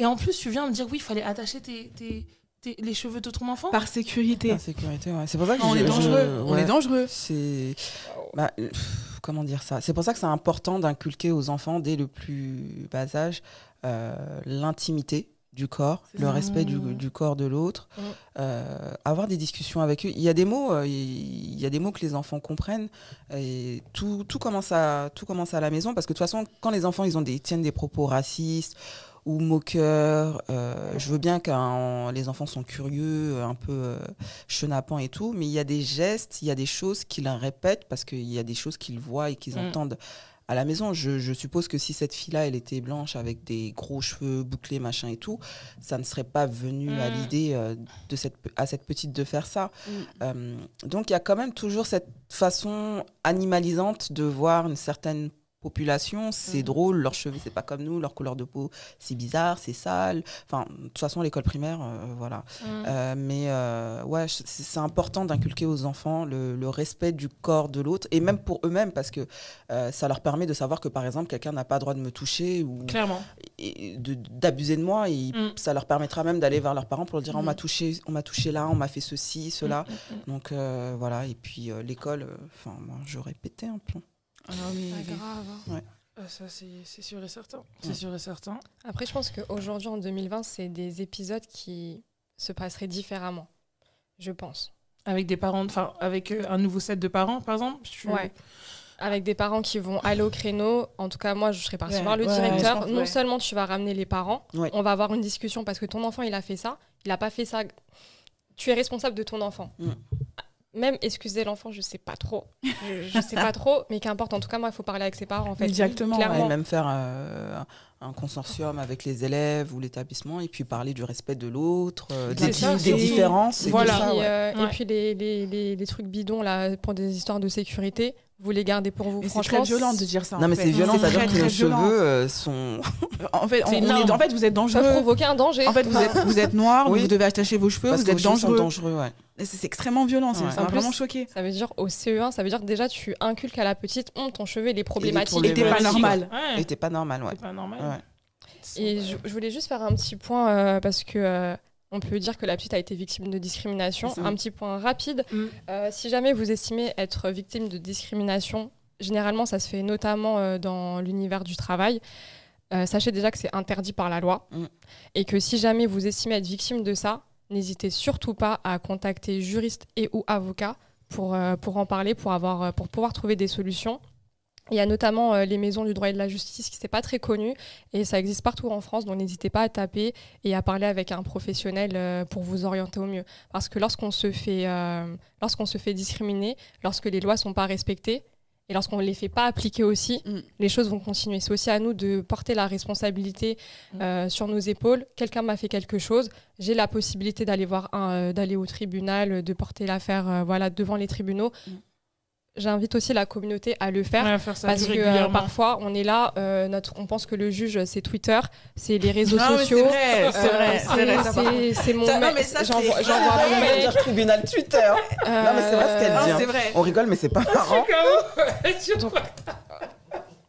[SPEAKER 1] et en plus, tu viens me dire, oui, il fallait attacher tes, tes, tes- les cheveux de ton enfant
[SPEAKER 2] Par sécurité.
[SPEAKER 3] La sécurité, ouais. C'est pour ça que
[SPEAKER 2] on
[SPEAKER 3] je-
[SPEAKER 2] est
[SPEAKER 3] je-
[SPEAKER 2] dangereux. On est dangereux.
[SPEAKER 3] C'est. Bah, pff, comment dire ça? C'est pour ça que c'est important d'inculquer aux enfants dès le plus bas âge euh, l'intimité du corps, le
[SPEAKER 2] ça.
[SPEAKER 3] respect du, du corps de l'autre, euh, avoir des discussions avec eux. Il y a des mots, euh, il y a des mots que les enfants comprennent et tout, tout commence à tout commence à la maison parce que de toute façon, quand les enfants ils ont des tiennent des propos racistes ou moqueurs, euh, je veux bien que les enfants sont curieux, un peu euh, chenapans et tout, mais il y a des gestes, il y a des choses qu'ils répètent parce qu'il y a des choses qu'ils voient et qu'ils
[SPEAKER 1] Mm.
[SPEAKER 3] entendent à la maison. Je, je suppose que si cette fille-là, elle était blanche avec des gros cheveux bouclés, machin et tout, ça ne serait pas venu à
[SPEAKER 1] Mm.
[SPEAKER 3] l'idée euh, de cette, à cette petite de faire ça.
[SPEAKER 2] Mm.
[SPEAKER 3] Euh, donc il y a quand même toujours cette façon animalisante de voir une certaine population. C'est
[SPEAKER 2] Mm.
[SPEAKER 3] drôle, leurs cheveux, c'est pas comme nous, leur couleur de peau, c'est bizarre, c'est sale. Enfin, de toute façon, l'école primaire, euh, voilà.
[SPEAKER 1] Mm.
[SPEAKER 3] Euh, mais euh, ouais, c'est important d'inculquer aux enfants le, le respect du corps de l'autre, et même pour eux-mêmes, parce que euh, ça leur permet de savoir que, par exemple, quelqu'un n'a pas le droit de me toucher ou
[SPEAKER 1] Clairement.
[SPEAKER 3] et de- d'abuser de moi. Et
[SPEAKER 1] Mm.
[SPEAKER 3] ça leur permettra même d'aller vers leurs parents pour leur dire on m'a touché, on m'a touché là, on m'a fait ceci, cela. Donc euh, voilà. Et puis euh, l'école, enfin moi j'aurais pété un plomb.
[SPEAKER 2] Ah non, mais-
[SPEAKER 4] Pas grave.
[SPEAKER 1] Ah, ça, c'est c'est sûr et certain. C'est
[SPEAKER 3] Ouais.
[SPEAKER 1] sûr et certain.
[SPEAKER 4] Après, je pense qu'aujourd'hui, en 2020, c'est des épisodes qui se passeraient différemment. Je pense.
[SPEAKER 1] Avec des parents, enfin, avec euh, un nouveau set de parents, par exemple tu-
[SPEAKER 4] Ouais. Avec des parents qui vont aller au créneau. En tout cas, moi, je serais partie
[SPEAKER 2] Ouais,
[SPEAKER 4] voir le
[SPEAKER 2] ouais,
[SPEAKER 4] directeur.
[SPEAKER 2] pense,
[SPEAKER 4] non
[SPEAKER 2] ouais.
[SPEAKER 4] seulement tu vas ramener les parents,
[SPEAKER 3] Ouais.
[SPEAKER 4] on va avoir une discussion parce que ton enfant, il a fait ça. Il n'a pas fait ça. Tu es responsable de ton enfant.
[SPEAKER 3] Mm.
[SPEAKER 4] Même excuser l'enfant, je sais pas trop. Je, je sais pas trop, mais qu'importe. En tout cas, moi, il faut parler avec ses parents, en fait.
[SPEAKER 2] Directement,
[SPEAKER 4] Clairement.
[SPEAKER 3] Ouais, même faire euh, un consortium avec les élèves ou l'établissement et puis parler du respect de l'autre, euh, des,
[SPEAKER 1] ça,
[SPEAKER 3] différences. et
[SPEAKER 1] Voilà.
[SPEAKER 3] tout
[SPEAKER 4] Et
[SPEAKER 3] ça,
[SPEAKER 4] euh,
[SPEAKER 1] Ouais.
[SPEAKER 4] et puis les, les, les, les trucs bidons là, pour des histoires de sécurité, vous les gardez pour vous.
[SPEAKER 2] Mais c'est
[SPEAKER 4] Franchement,
[SPEAKER 2] très violent de dire ça.
[SPEAKER 3] Non mais c'est violent,
[SPEAKER 2] C'est
[SPEAKER 3] c'est-à-dire que
[SPEAKER 2] très
[SPEAKER 3] nos
[SPEAKER 2] violent.
[SPEAKER 3] cheveux euh, sont.
[SPEAKER 2] En fait, on,
[SPEAKER 1] C'est
[SPEAKER 2] on est-
[SPEAKER 1] énorme.
[SPEAKER 2] en fait, vous êtes
[SPEAKER 4] ça
[SPEAKER 2] dangereux.
[SPEAKER 4] peut provoquer un danger.
[SPEAKER 2] En fait, vous êtes, vous êtes noir,
[SPEAKER 3] Oui.
[SPEAKER 2] vous devez attacher vos cheveux,
[SPEAKER 3] parce
[SPEAKER 2] vous êtes dangereux.
[SPEAKER 3] dangereux, ouais.
[SPEAKER 2] C'est extrêmement violent, ça m'a vraiment choqué.
[SPEAKER 4] Ça veut dire au CE1, ça veut dire que déjà tu inculques à la petite, Hum, ton cheveu il est problématique.
[SPEAKER 2] Et t'es pas normal.
[SPEAKER 1] Ouais.
[SPEAKER 3] Et t'es pas normal, ouais.
[SPEAKER 1] Pas normal.
[SPEAKER 3] Ouais.
[SPEAKER 4] Et je, je voulais juste faire un petit point euh, parce que euh, on peut dire que la petite a été victime de discrimination. Un petit point rapide.
[SPEAKER 1] Mm.
[SPEAKER 4] Euh, si jamais vous estimez être victime de discrimination, généralement ça se fait notamment euh, dans l'univers du travail. Euh, sachez déjà que c'est interdit par la loi
[SPEAKER 3] Mm.
[SPEAKER 4] et que si jamais vous estimez être victime de ça, n'hésitez surtout pas à contacter juriste et ou avocat pour, euh, pour en parler, pour, avoir, euh, pour pouvoir trouver des solutions. Il y a notamment euh, les maisons du droit et de la justice qui n'est pas très connu et ça existe partout en France, donc n'hésitez pas à taper et à parler avec un professionnel pour vous orienter au mieux. Parce que lorsqu'on se fait, lorsqu'on se fait discriminer, lorsque les lois sont pas respectées et lorsqu'on ne les fait pas appliquer aussi,
[SPEAKER 2] Mm.
[SPEAKER 4] les choses vont continuer. C'est aussi à nous de porter la responsabilité
[SPEAKER 1] Mm.
[SPEAKER 4] euh, sur nos épaules. Quelqu'un m'a fait quelque chose, j'ai la possibilité d'aller voir un, euh, d'aller au tribunal, de porter l'affaire euh, voilà devant les tribunaux. J'invite aussi la communauté à le faire.
[SPEAKER 1] Ouais, faire ça
[SPEAKER 4] Parce que euh, parfois, on est là, euh, notre, on pense que le juge, c'est Twitter, c'est les réseaux
[SPEAKER 2] Non, mais
[SPEAKER 4] sociaux.
[SPEAKER 2] c'est vrai,
[SPEAKER 4] euh,
[SPEAKER 2] c'est vrai, c'est
[SPEAKER 4] mon
[SPEAKER 2] Ça, non,
[SPEAKER 4] mec.
[SPEAKER 2] mais ça,
[SPEAKER 4] J'envoie mon
[SPEAKER 3] Ouais,
[SPEAKER 4] mec.
[SPEAKER 3] dire tribunal Twitter. Non, mais c'est vrai ce qu'elle
[SPEAKER 4] Euh,
[SPEAKER 3] dit.
[SPEAKER 2] Non,
[SPEAKER 3] hein.
[SPEAKER 2] vrai.
[SPEAKER 3] On rigole, mais c'est pas marrant.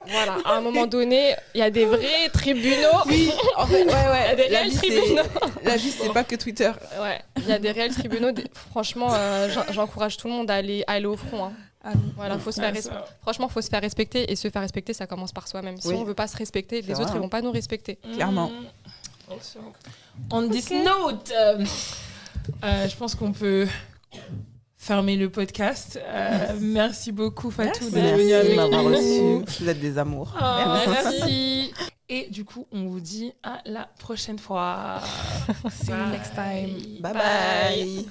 [SPEAKER 4] Voilà, à un moment donné, il y a des vrais tribunaux.
[SPEAKER 2] Oui, en fait, ouais,
[SPEAKER 4] Il y a
[SPEAKER 2] ouais.
[SPEAKER 4] des
[SPEAKER 2] La
[SPEAKER 4] réels
[SPEAKER 2] vie,
[SPEAKER 4] tribunaux.
[SPEAKER 2] la vie, c'est pas que Twitter.
[SPEAKER 4] Ouais, il y a des réels tribunaux. Des- Franchement, euh, j'en- j'encourage tout le monde à aller, à aller au front. hein.
[SPEAKER 2] Ah,
[SPEAKER 4] Voilà, faut se faire
[SPEAKER 1] ça-
[SPEAKER 4] Franchement, faut se faire respecter et se faire respecter, ça commence par soi-même. Si
[SPEAKER 3] Oui.
[SPEAKER 4] on veut pas se respecter, les autres
[SPEAKER 3] hein.
[SPEAKER 4] vont pas nous respecter.
[SPEAKER 2] Clairement.
[SPEAKER 1] Mm. On this note, euh, euh, je pense qu'on peut fermer le podcast. Euh, merci beaucoup Fatou d'être venue
[SPEAKER 3] Merci
[SPEAKER 1] avec
[SPEAKER 3] de m'avoir
[SPEAKER 1] nous.
[SPEAKER 3] reçu. Vous êtes des amours.
[SPEAKER 1] Oh,
[SPEAKER 4] Merci.
[SPEAKER 1] Et du coup, on vous dit à la prochaine fois.
[SPEAKER 2] See you next time.
[SPEAKER 3] Bye bye.